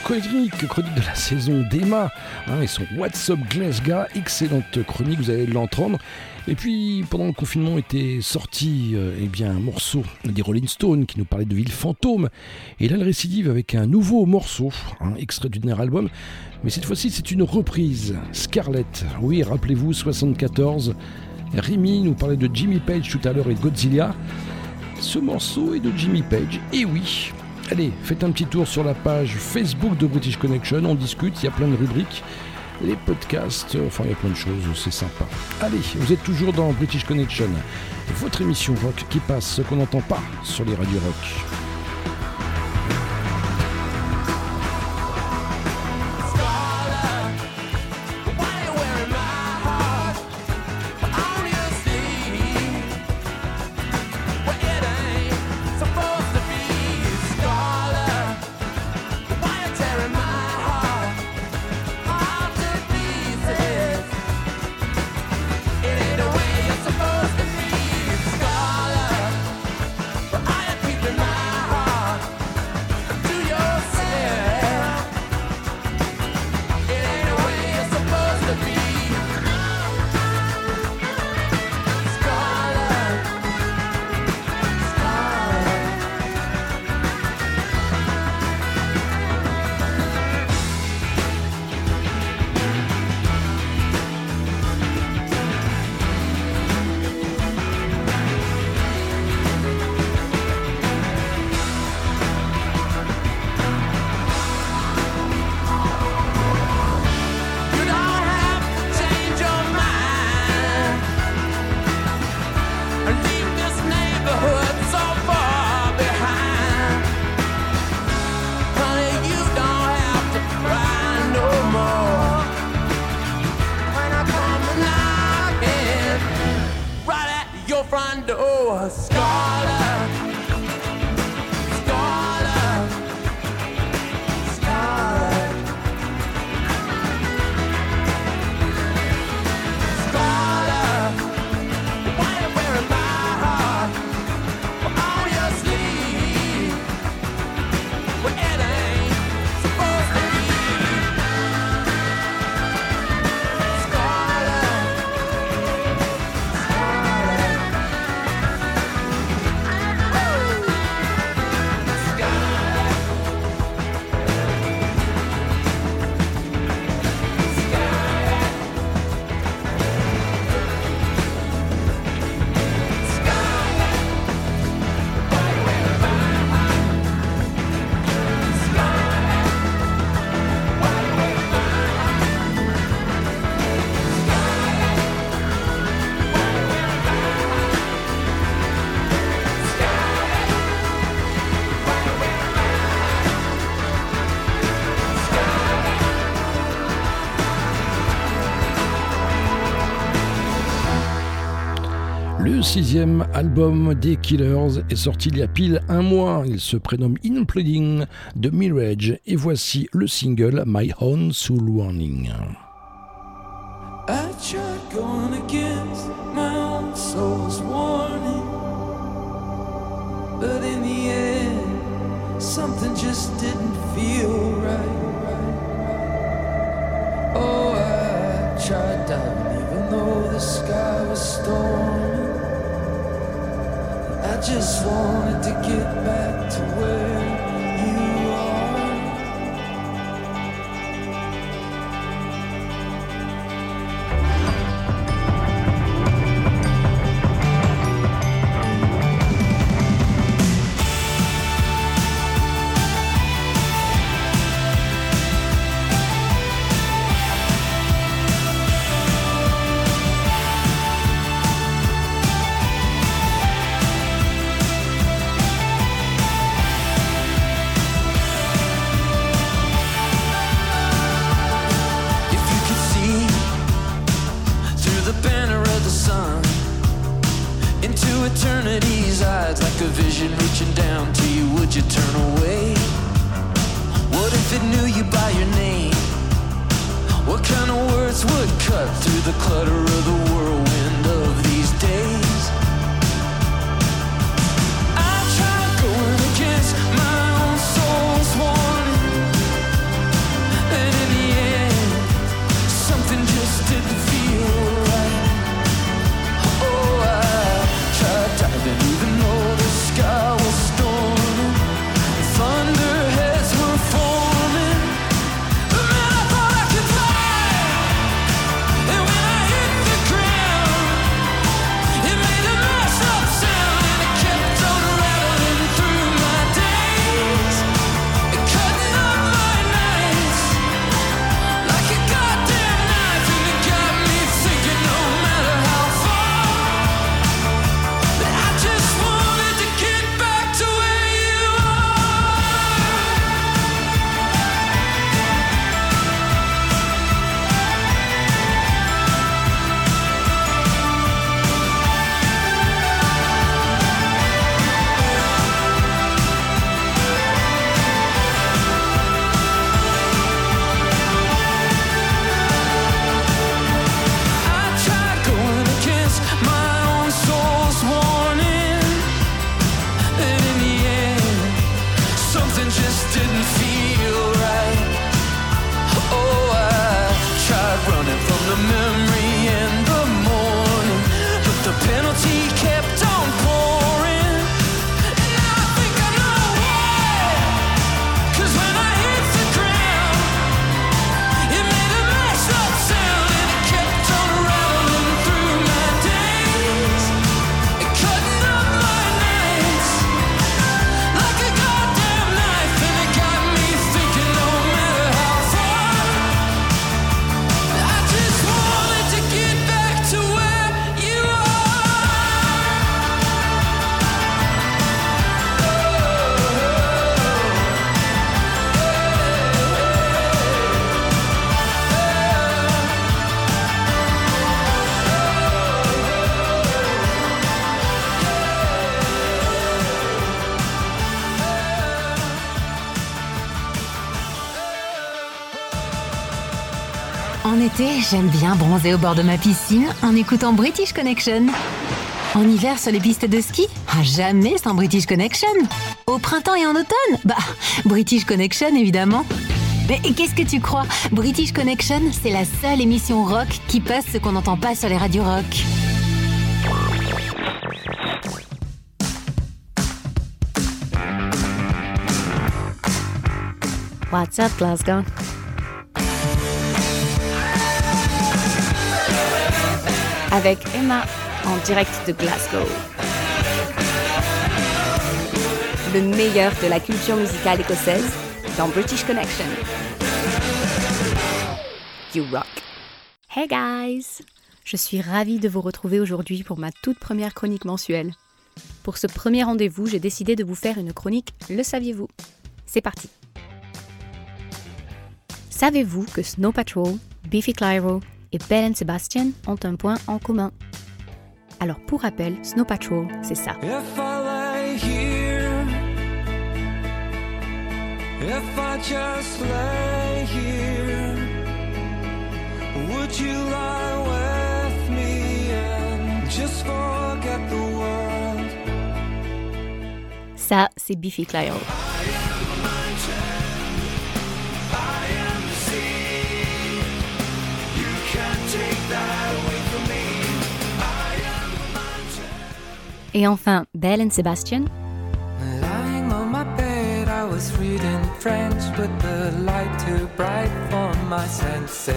Chronique, chronique de la saison d'Emma hein, et son What's Up Glasgow. Excellente chronique, vous allez l'entendre. Et puis, pendant le confinement, était sorti euh, eh bien, un morceau des Rolling Stones qui nous parlait de ville fantôme. Et là, elle récidive avec un nouveau morceau, hein, extrait du dernier album. Mais cette fois-ci, c'est une reprise. Scarlett, oui, rappelez-vous, 74. Rémi nous parlait de Jimmy Page tout à l'heure et Godzilla. Ce morceau est de Jimmy Page, et oui. Allez, faites un petit tour sur la page Facebook de British Connection, on discute, il y a plein de rubriques, les podcasts, euh, enfin il y a plein de choses, c'est sympa. Allez, vous êtes toujours dans British Connection, votre émission rock qui passe ce qu'on n'entend pas sur les radios rock. Sixième album des Killers est sorti il y a pile un mois. Il se prénomme Imploding de Mirage et voici le single My Own Soul Warning. I tried going against my own soul's warning, but in the end, something just didn't feel right. Oh, I tried diving even though the sky was stormy. I just wanted to get back to where j'aime bien bronzer au bord de ma piscine en écoutant British Connection. En hiver sur les pistes de ski ah, Jamais sans British Connection. Au printemps et en automne Bah, British Connection évidemment. Mais qu'est-ce que tu crois? British Connection, c'est la seule émission rock qui passe ce qu'on n'entend pas sur les radios rock. What's up, Glasgow? Avec Emma en direct de Glasgow. Le meilleur de la culture musicale écossaise dans British Connection. You rock. Hey guys! Je suis ravie de vous retrouver aujourd'hui pour ma toute première chronique mensuelle. Pour ce premier rendez-vous, j'ai décidé de vous faire une chronique Le saviez-vous? C'est parti! Savez-vous que Snow Patrol, Beefy Clyro et Belle and Sebastian ont un point en commun Alors pour rappel, Snow Patrol, c'est ça. If I just lay here, would you lie with me and just forget the world? Ça, c'est Beefy Clyro. Et enfin, Belle and Sebastian. Lying on my bed, I was reading French with the light too bright for my senses.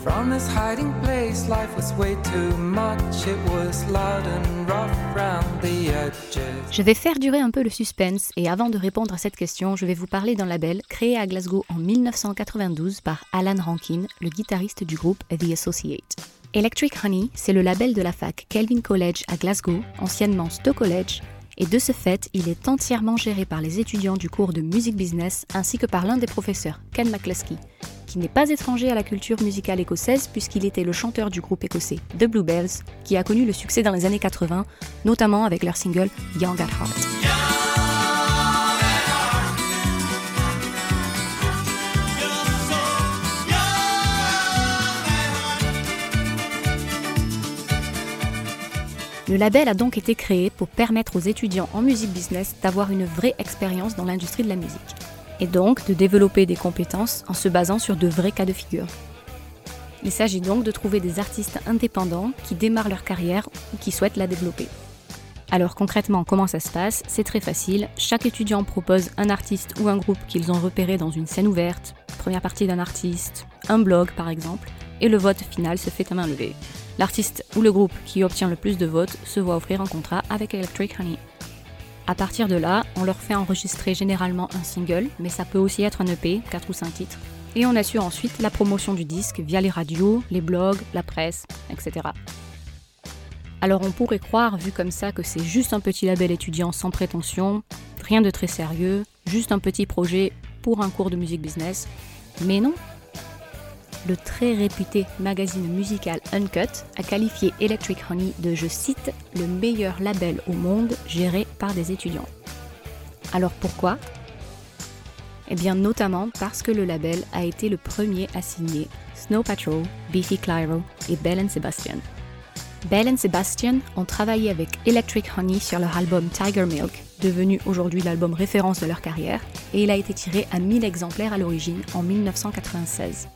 From this hiding place, life was way too much. It was loud and rough round the edges. Je vais faire durer un peu le suspense et avant de répondre à cette question, je vais vous parler d'un label créé à Glasgow en 1992 par Alan Rankin, le guitariste du groupe The Associate. Electric Honey, c'est le label de la fac Kelvin College à Glasgow, anciennement Stowe College, et de ce fait, il est entièrement géré par les étudiants du cours de music business ainsi que par l'un des professeurs, Ken McCluskey, qui n'est pas étranger à la culture musicale écossaise puisqu'il était le chanteur du groupe écossais The Bluebells, qui a connu le succès dans les années 80, notamment avec leur single Young at Heart. Le label a donc été créé pour permettre aux étudiants en musique business d'avoir une vraie expérience dans l'industrie de la musique, et donc de développer des compétences en se basant sur de vrais cas de figure. Il s'agit donc de trouver des artistes indépendants qui démarrent leur carrière ou qui souhaitent la développer. Alors concrètement, comment ça se passe? C'est très facile. Chaque étudiant propose un artiste ou un groupe qu'ils ont repéré dans une scène ouverte, première partie d'un artiste, un blog par exemple, et le vote final se fait à main levée. L'artiste ou le groupe qui obtient le plus de votes se voit offrir un contrat avec Electric Honey. À partir de là, on leur fait enregistrer généralement un single, mais ça peut aussi être un EP, 4 ou 5 titres. Et on assure ensuite la promotion du disque via les radios, les blogs, la presse, etc. Alors on pourrait croire, vu comme ça, que c'est juste un petit label étudiant sans prétention, rien de très sérieux, juste un petit projet pour un cours de musique business. Mais non, le très réputé magazine musical Uncut a qualifié Electric Honey de, je cite, le meilleur label au monde géré par des étudiants. Alors pourquoi? Eh bien notamment parce que le label a été le premier à signer Snow Patrol, Beefy Clyro et Belle Sebastian. Belle and Sebastian ont travaillé avec Electric Honey sur leur album Tiger Milk, devenu aujourd'hui l'album référence de leur carrière, et il a été tiré à 1000 exemplaires à l'origine en 1996.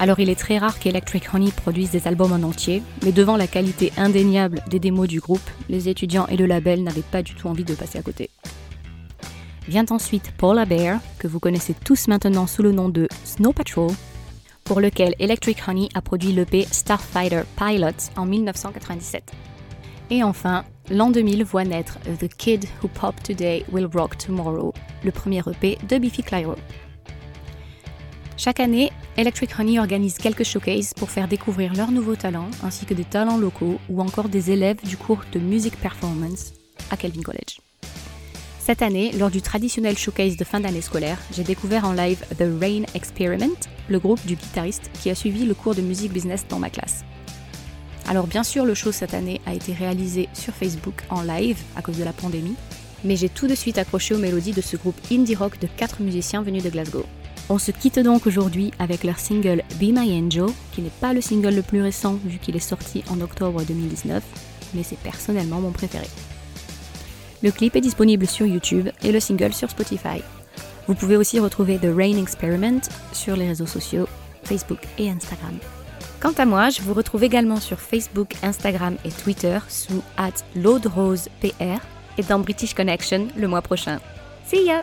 Alors il est très rare qu'Electric Honey produise des albums en entier, mais devant la qualité indéniable des démos du groupe, les étudiants et le label n'avaient pas du tout envie de passer à côté. Vient ensuite Paula Bear, que vous connaissez tous maintenant sous le nom de Snow Patrol, pour lequel Electric Honey a produit l'EP Starfighter Pilot en 1997. Et enfin, l'an 2000 voit naître The Kid Who Pop Today Will Rock Tomorrow, le premier EP de Biffy Clyro. Chaque année, Electric Honey organise quelques showcases pour faire découvrir leurs nouveaux talents, ainsi que des talents locaux ou encore des élèves du cours de Music Performance à Kelvin College. Cette année, lors du traditionnel showcase de fin d'année scolaire, j'ai découvert en live The Rain Experiment, le groupe du guitariste qui a suivi le cours de musique business dans ma classe. Alors bien sûr, le show cette année a été réalisé sur Facebook en live à cause de la pandémie, mais j'ai tout de suite accroché aux mélodies de ce groupe indie rock de quatre musiciens venus de Glasgow. On se quitte donc aujourd'hui avec leur single Be My Angel, qui n'est pas le single le plus récent vu qu'il est sorti en octobre 2019, mais c'est personnellement mon préféré. Le clip est disponible sur YouTube et le single sur Spotify. Vous pouvez aussi retrouver The Rain Experiment sur les réseaux sociaux, Facebook et Instagram. Quant à moi, je vous retrouve également sur Facebook, Instagram et Twitter sous at et dans British Connection le mois prochain. See ya!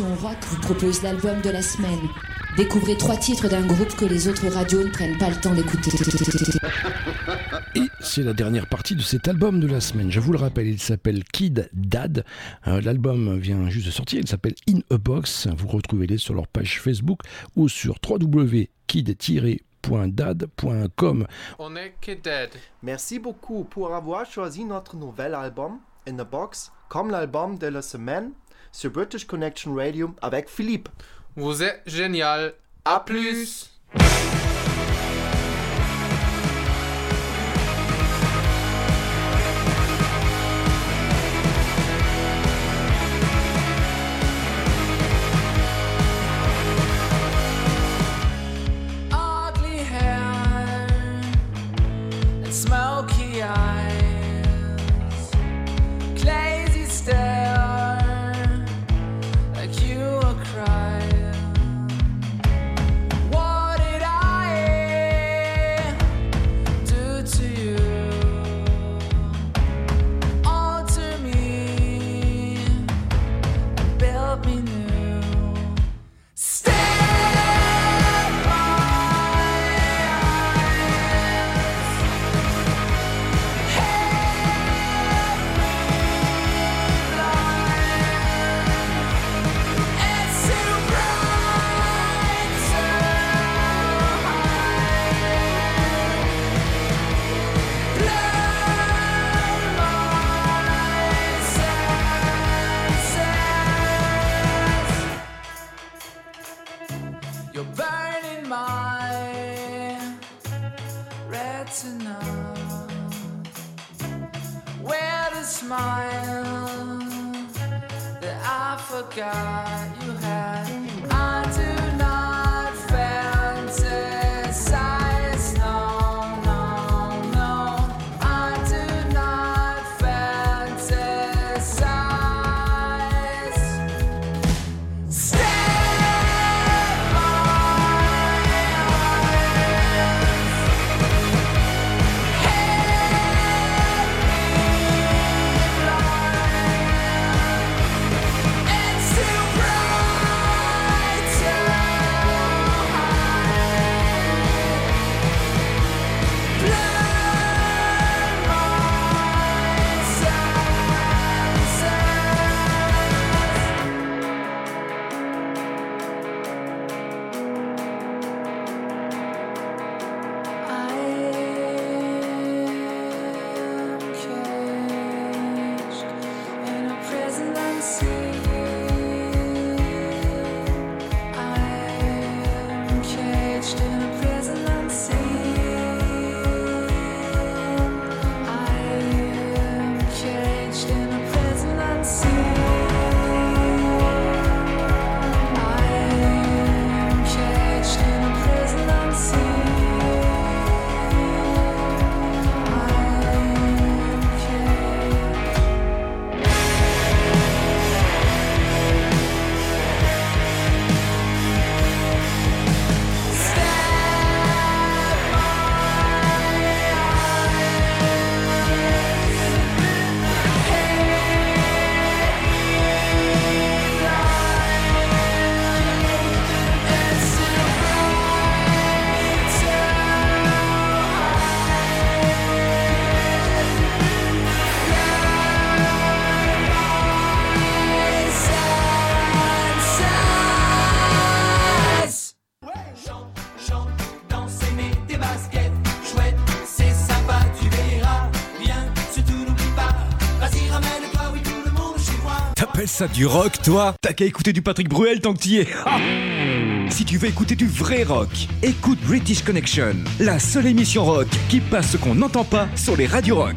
L'émission rock, vous propose l'album de la semaine. Découvrez trois titres d'un groupe que les autres radios ne prennent pas le temps d'écouter. Et c'est la dernière partie de cet album de la semaine. Je vous le rappelle, il s'appelle Kid Dad. Euh, L'album vient juste de sortir, il s'appelle In a Box. Vous retrouvez-les sur leur page Facebook ou sur www.kid-dad.com. On est Kid Dead. Merci beaucoup pour avoir choisi notre nouvel album In the Box comme l'album de la semaine sur British Connection Radio avec Philippe. Vous êtes génial. À plus. ça du rock, toi T'as qu'à écouter du Patrick Bruel tant que t'y es Si tu veux écouter du vrai rock, écoute British Connection, la seule émission rock qui passe ce qu'on n'entend pas sur les radios rock.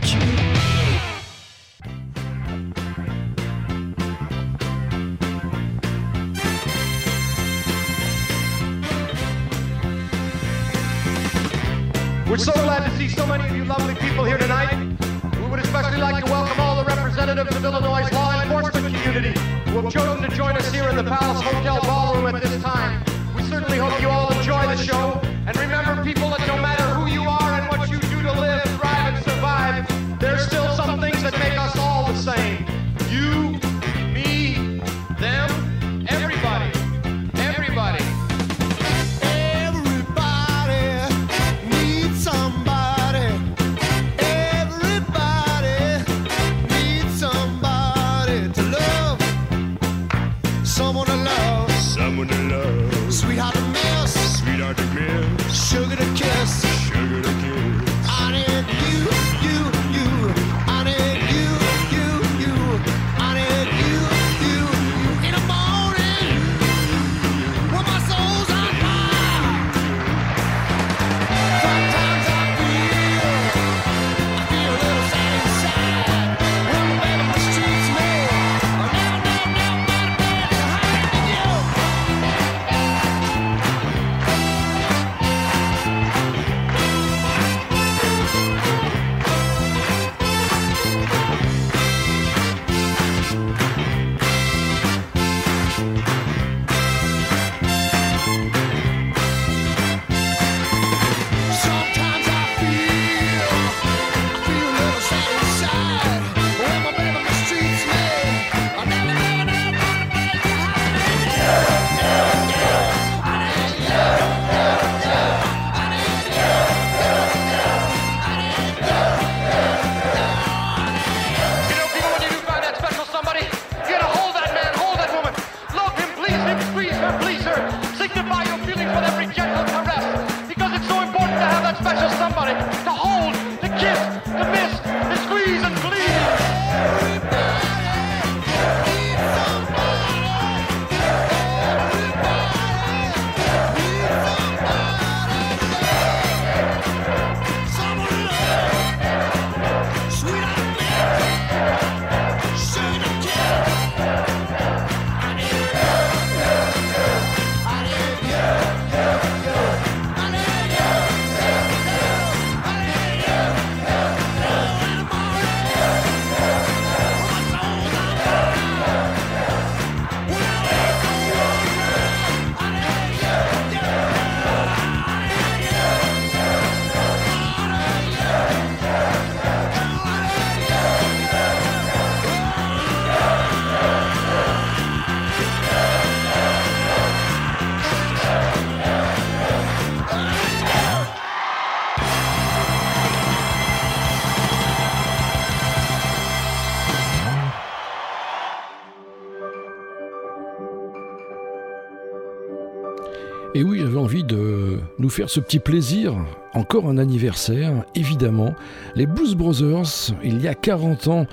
Nous faire ce petit plaisir. Encore un anniversaire, évidemment. Les Blues Brothers, il y a 40 ans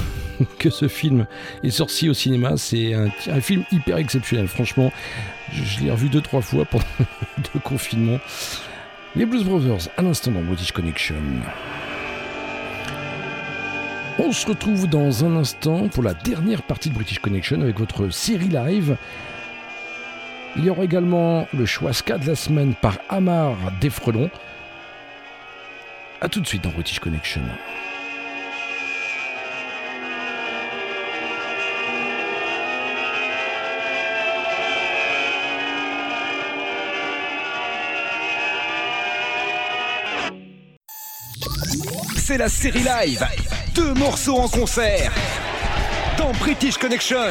que ce film est sorti au cinéma. C'est un, film hyper exceptionnel. Franchement, je, je l'ai revu deux, trois fois pendant le confinement. Les Blues Brothers, à l'instant dans British Connection. On se retrouve dans un instant pour la dernière partie de British Connection avec votre série live. Il y aura également le choix ska de la semaine par Amar Desfrelons. A tout de suite dans British Connection. C'est la série live. Deux morceaux en concert. Dans British Connection.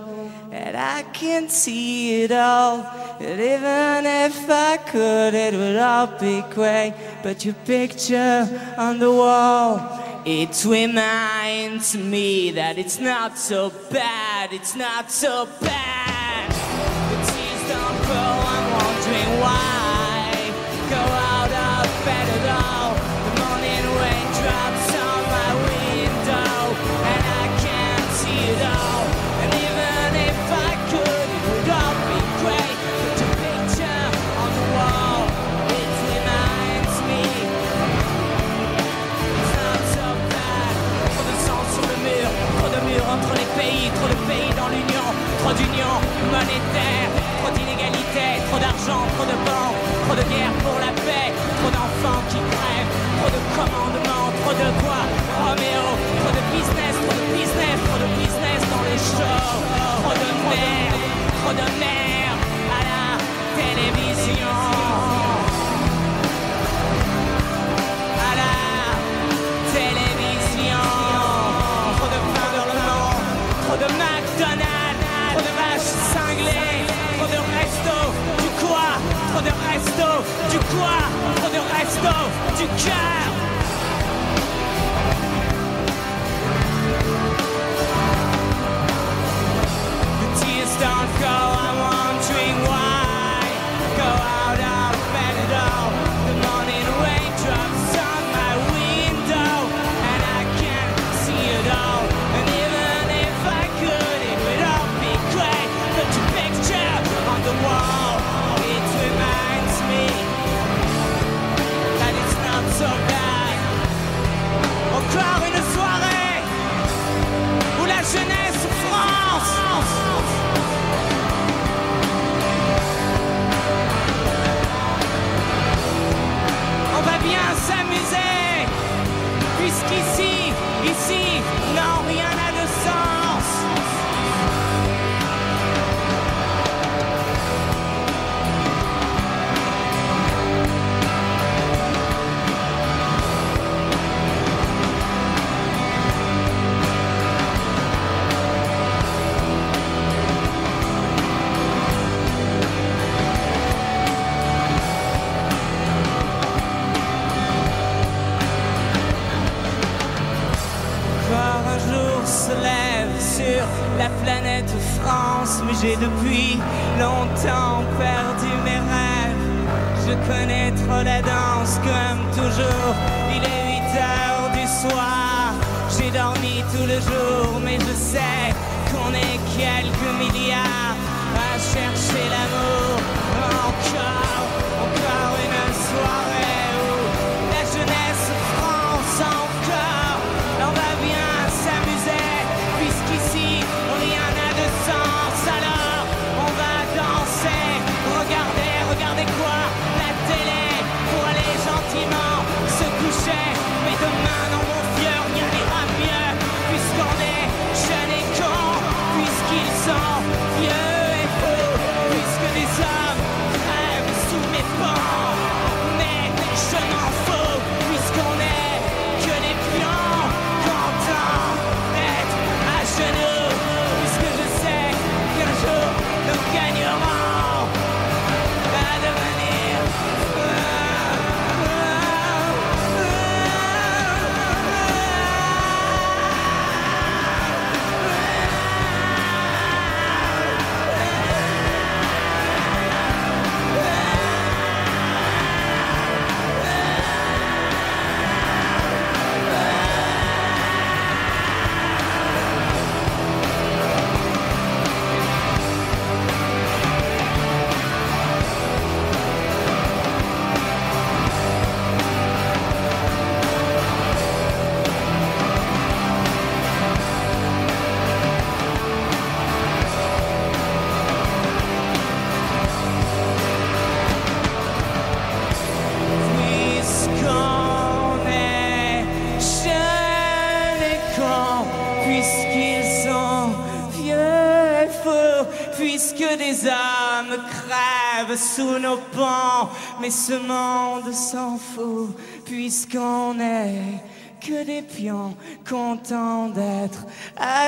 and I can see it all. And even if I could, it would all be great. But your picture on the wall, it reminds me that it's not so bad, it's not so bad. D'argent, trop de banques, trop de guerre resto, du cœur. The tears don't go, I'm Mais j'ai depuis longtemps perdu mes rêves. Je connais trop la danse comme toujours. Il est 8 heures du soir. J'ai dormi tout le jour, mais je sais qu'on est quelques milliards à chercher l'amour.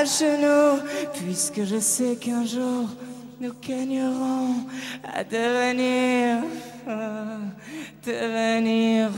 Genoux, puisque je sais qu'un jour nous gagnerons à devenir fous, devenir.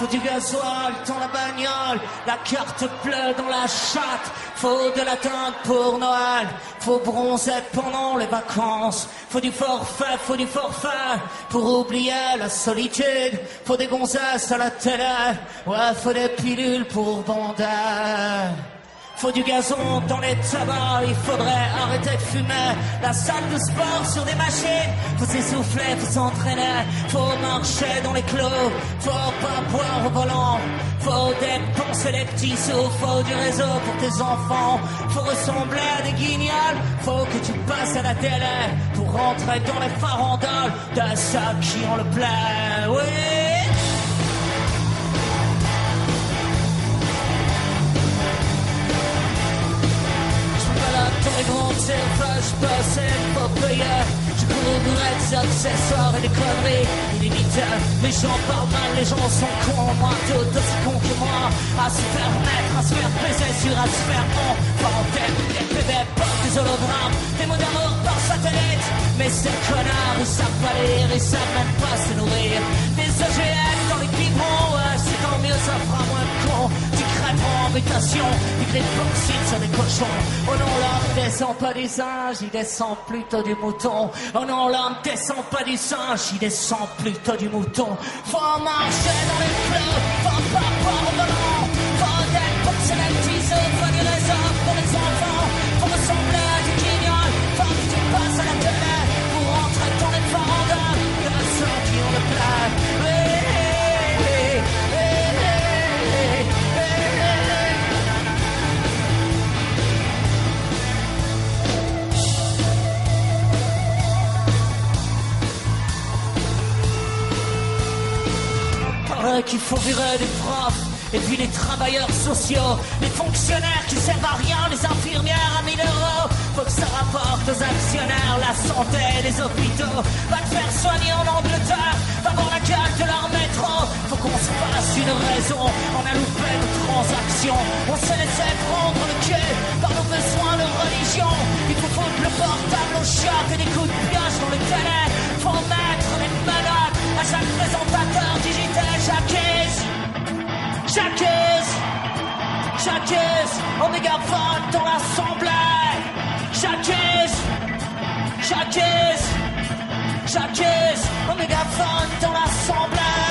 Faut du gasoil dans la bagnole, la carte bleue dans la chatte. Faut de la teinte pour Noël, faut bronzer pendant les vacances. Faut du forfait, faut du forfait pour oublier la solitude. Faut des gonzesses à la télé, ouais, faut des pilules pour bander. Faut du gazon dans les tabacs, il faudrait arrêter de fumer. La salle de sport sur des machines, faut s'essouffler, faut s'entraîner. Faut marcher dans les clos, faut pas boire au volant. Faut dépenser les petits sous, faut du réseau pour tes enfants. Faut ressembler à des guignols, faut que tu passes à la télé pour rentrer dans les farandoles de ceux qui ont le plein. Oui! Les grandes surfaces, passées, pas payé. Je courrais des accessoires et des conneries illimitées. Les gens parlent mal, les gens sont cons. Moi, tout aussi con que moi. À se faire mettre, à se faire baiser sur, à se faire on. Fontaine, des PV, pop, des hologrammes, des mots d'amour par satellite. Mais ces connards, ils savent pas lire, ils savent même pas se nourrir. Des OGM dans les biberons, ouais, c'est tant mieux, ça fera moins de cons. Du gré de sur des cochons. Oh non, l'homme descend pas du singe, il descend plutôt du mouton. Oh non, l'homme descend pas du singe, il descend plutôt du mouton. Faut marcher dans les flots, faut pas boire au qu'il faut virer des profs et puis les travailleurs sociaux, les fonctionnaires qui servent à rien, les infirmières à 1000 euros. Faut que ça rapporte aux actionnaires la santé des hôpitaux. Va te faire soigner en Angleterre, va voir la carte de leur métro. Faut qu'on se fasse une raison, on a loupé nos transactions. On s'est laissé prendre le cul par nos besoins de religion. Il faut foutre le portable au chat et des coups de pioche dans le télé. Faut mettre les menottes à chaque présentateur digital, j'accuse. J'accuse, j'accuse, au mégaphone dans l'assemblée. J'accuse, j'accuse, j'accuse, au mégaphone dans l'assemblée.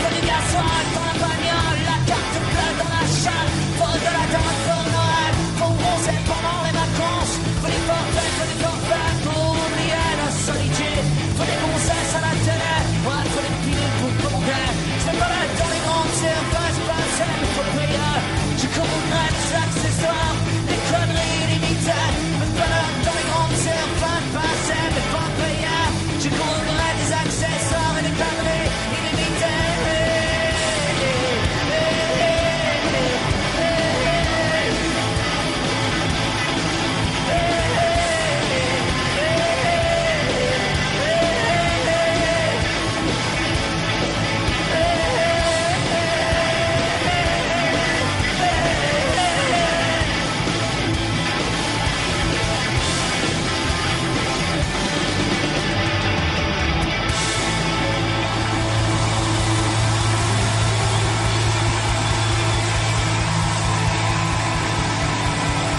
Faut du gasoil dans la bagnole, la carte bleue dans la chatte. Faut de la dinde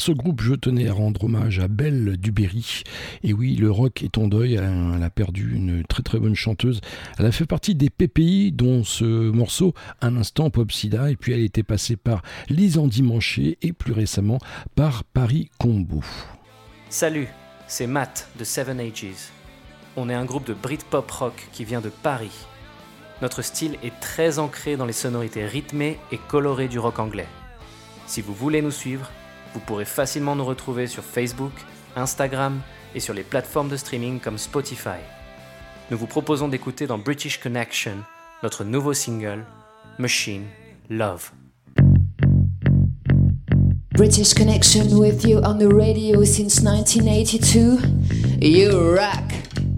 Ce groupe, je tenais à rendre hommage à Belle Duberry. Et oui, le rock est en deuil. Elle a- perdu une très très bonne chanteuse. Elle a fait partie des PPI, dont ce morceau, Un instant, Pop Sida. Et puis elle était passée par Lise Dimanché et plus récemment par Paris Combo. Salut, c'est Matt de Seven Ages. On est un groupe de Britpop rock qui vient de Paris. Notre style est très ancré dans les sonorités rythmées et colorées du rock anglais. Si vous voulez nous suivre, vous pourrez facilement nous retrouver sur Facebook, Instagram et sur les plateformes de streaming comme Spotify. Nous vous proposons d'écouter dans British Connection notre nouveau single, Machine Love. British connection with you on the radio since 1982. You rock.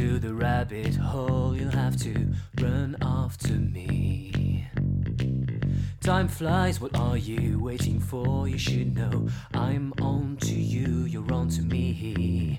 Into the rabbit hole. You'll have to run after me. Time flies, what are you waiting for? You should know I'm on to you, you're on to me.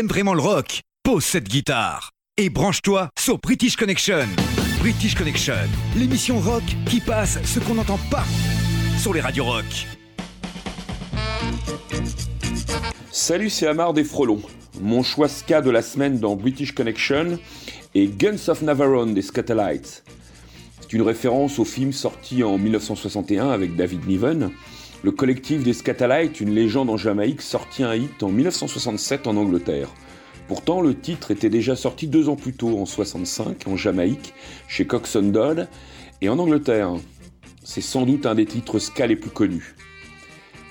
T'aimes vraiment le rock, pose cette guitare et branche-toi sur British Connection. British Connection, l'émission rock qui passe ce qu'on n'entend pas sur les radios rock. Salut, c'est Amar des Frelons. Mon choix ska de la semaine dans British Connection est Guns of Navarone des Scatolites. C'est une référence au film sorti en 1961 avec David Niven. Le collectif des Scatolites, une légende en Jamaïque, sortit un hit en 1967 en Angleterre. Pourtant, le titre était déjà sorti deux ans plus tôt, en 65, en Jamaïque, chez Coxon Dodd, et en Angleterre. C'est sans doute un des titres ska les plus connus.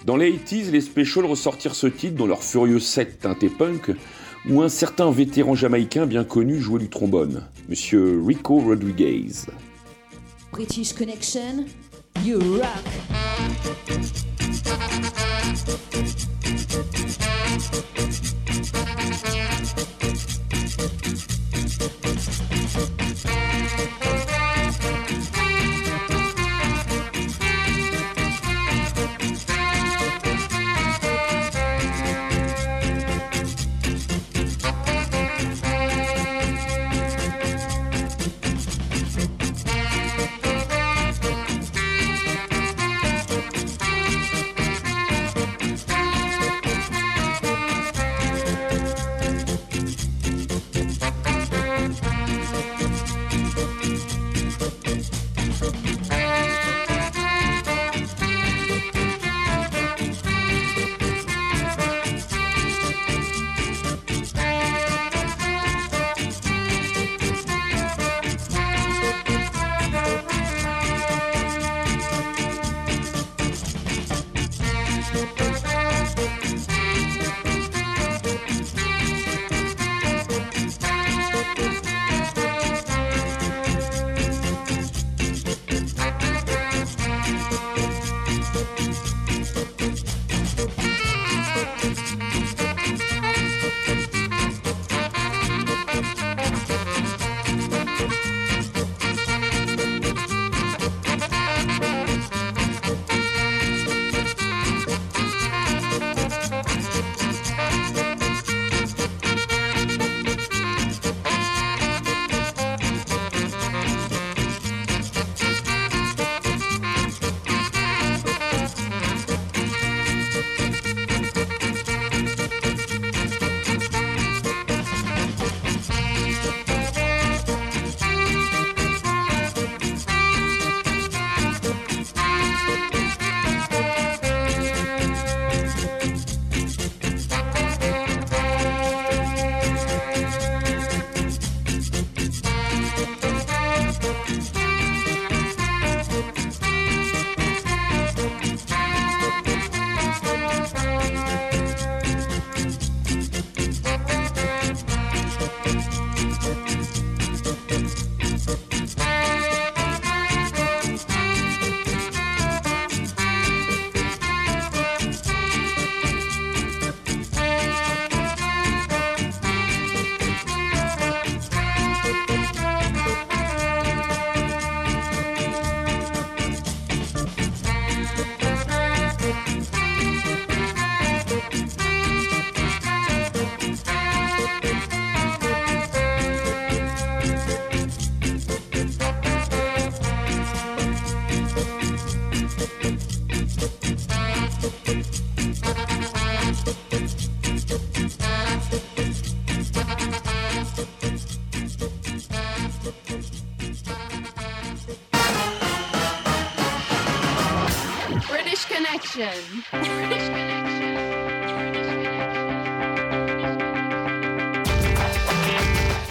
Dans les 80s, les Specials ressortirent ce titre dans leur furieux set teinté punk, où un certain vétéran jamaïcain bien connu jouait du trombone, Monsieur Rico Rodriguez. British Connection, You rock.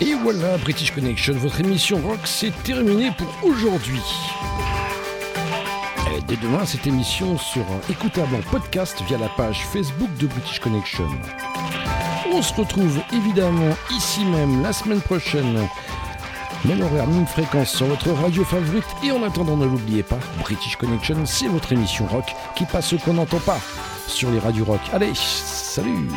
Et voilà, British Connection, votre émission rock, c'est terminé pour aujourd'hui. Dès demain, cette émission sera écoutable en podcast via la page Facebook de British Connection. On se retrouve évidemment ici même la semaine prochaine. Même horaire, même fréquence sur votre radio favorite. Et en attendant, ne l'oubliez pas, British Connection, c'est votre émission rock qui passe ce qu'on n'entend pas sur les radios rock. Allez, salut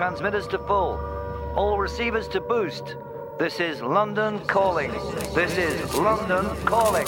transmitters to full. All receivers to boost. This is London calling. This is London calling.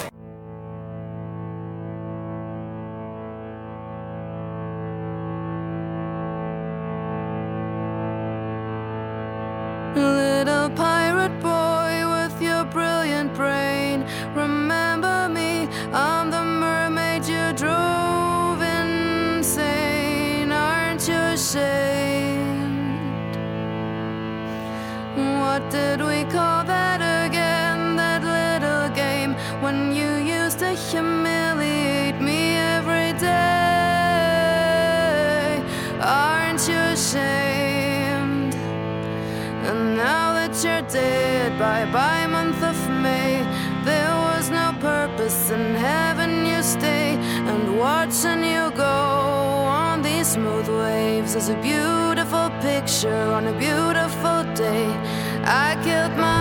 Is a beautiful picture on a beautiful day. I killed my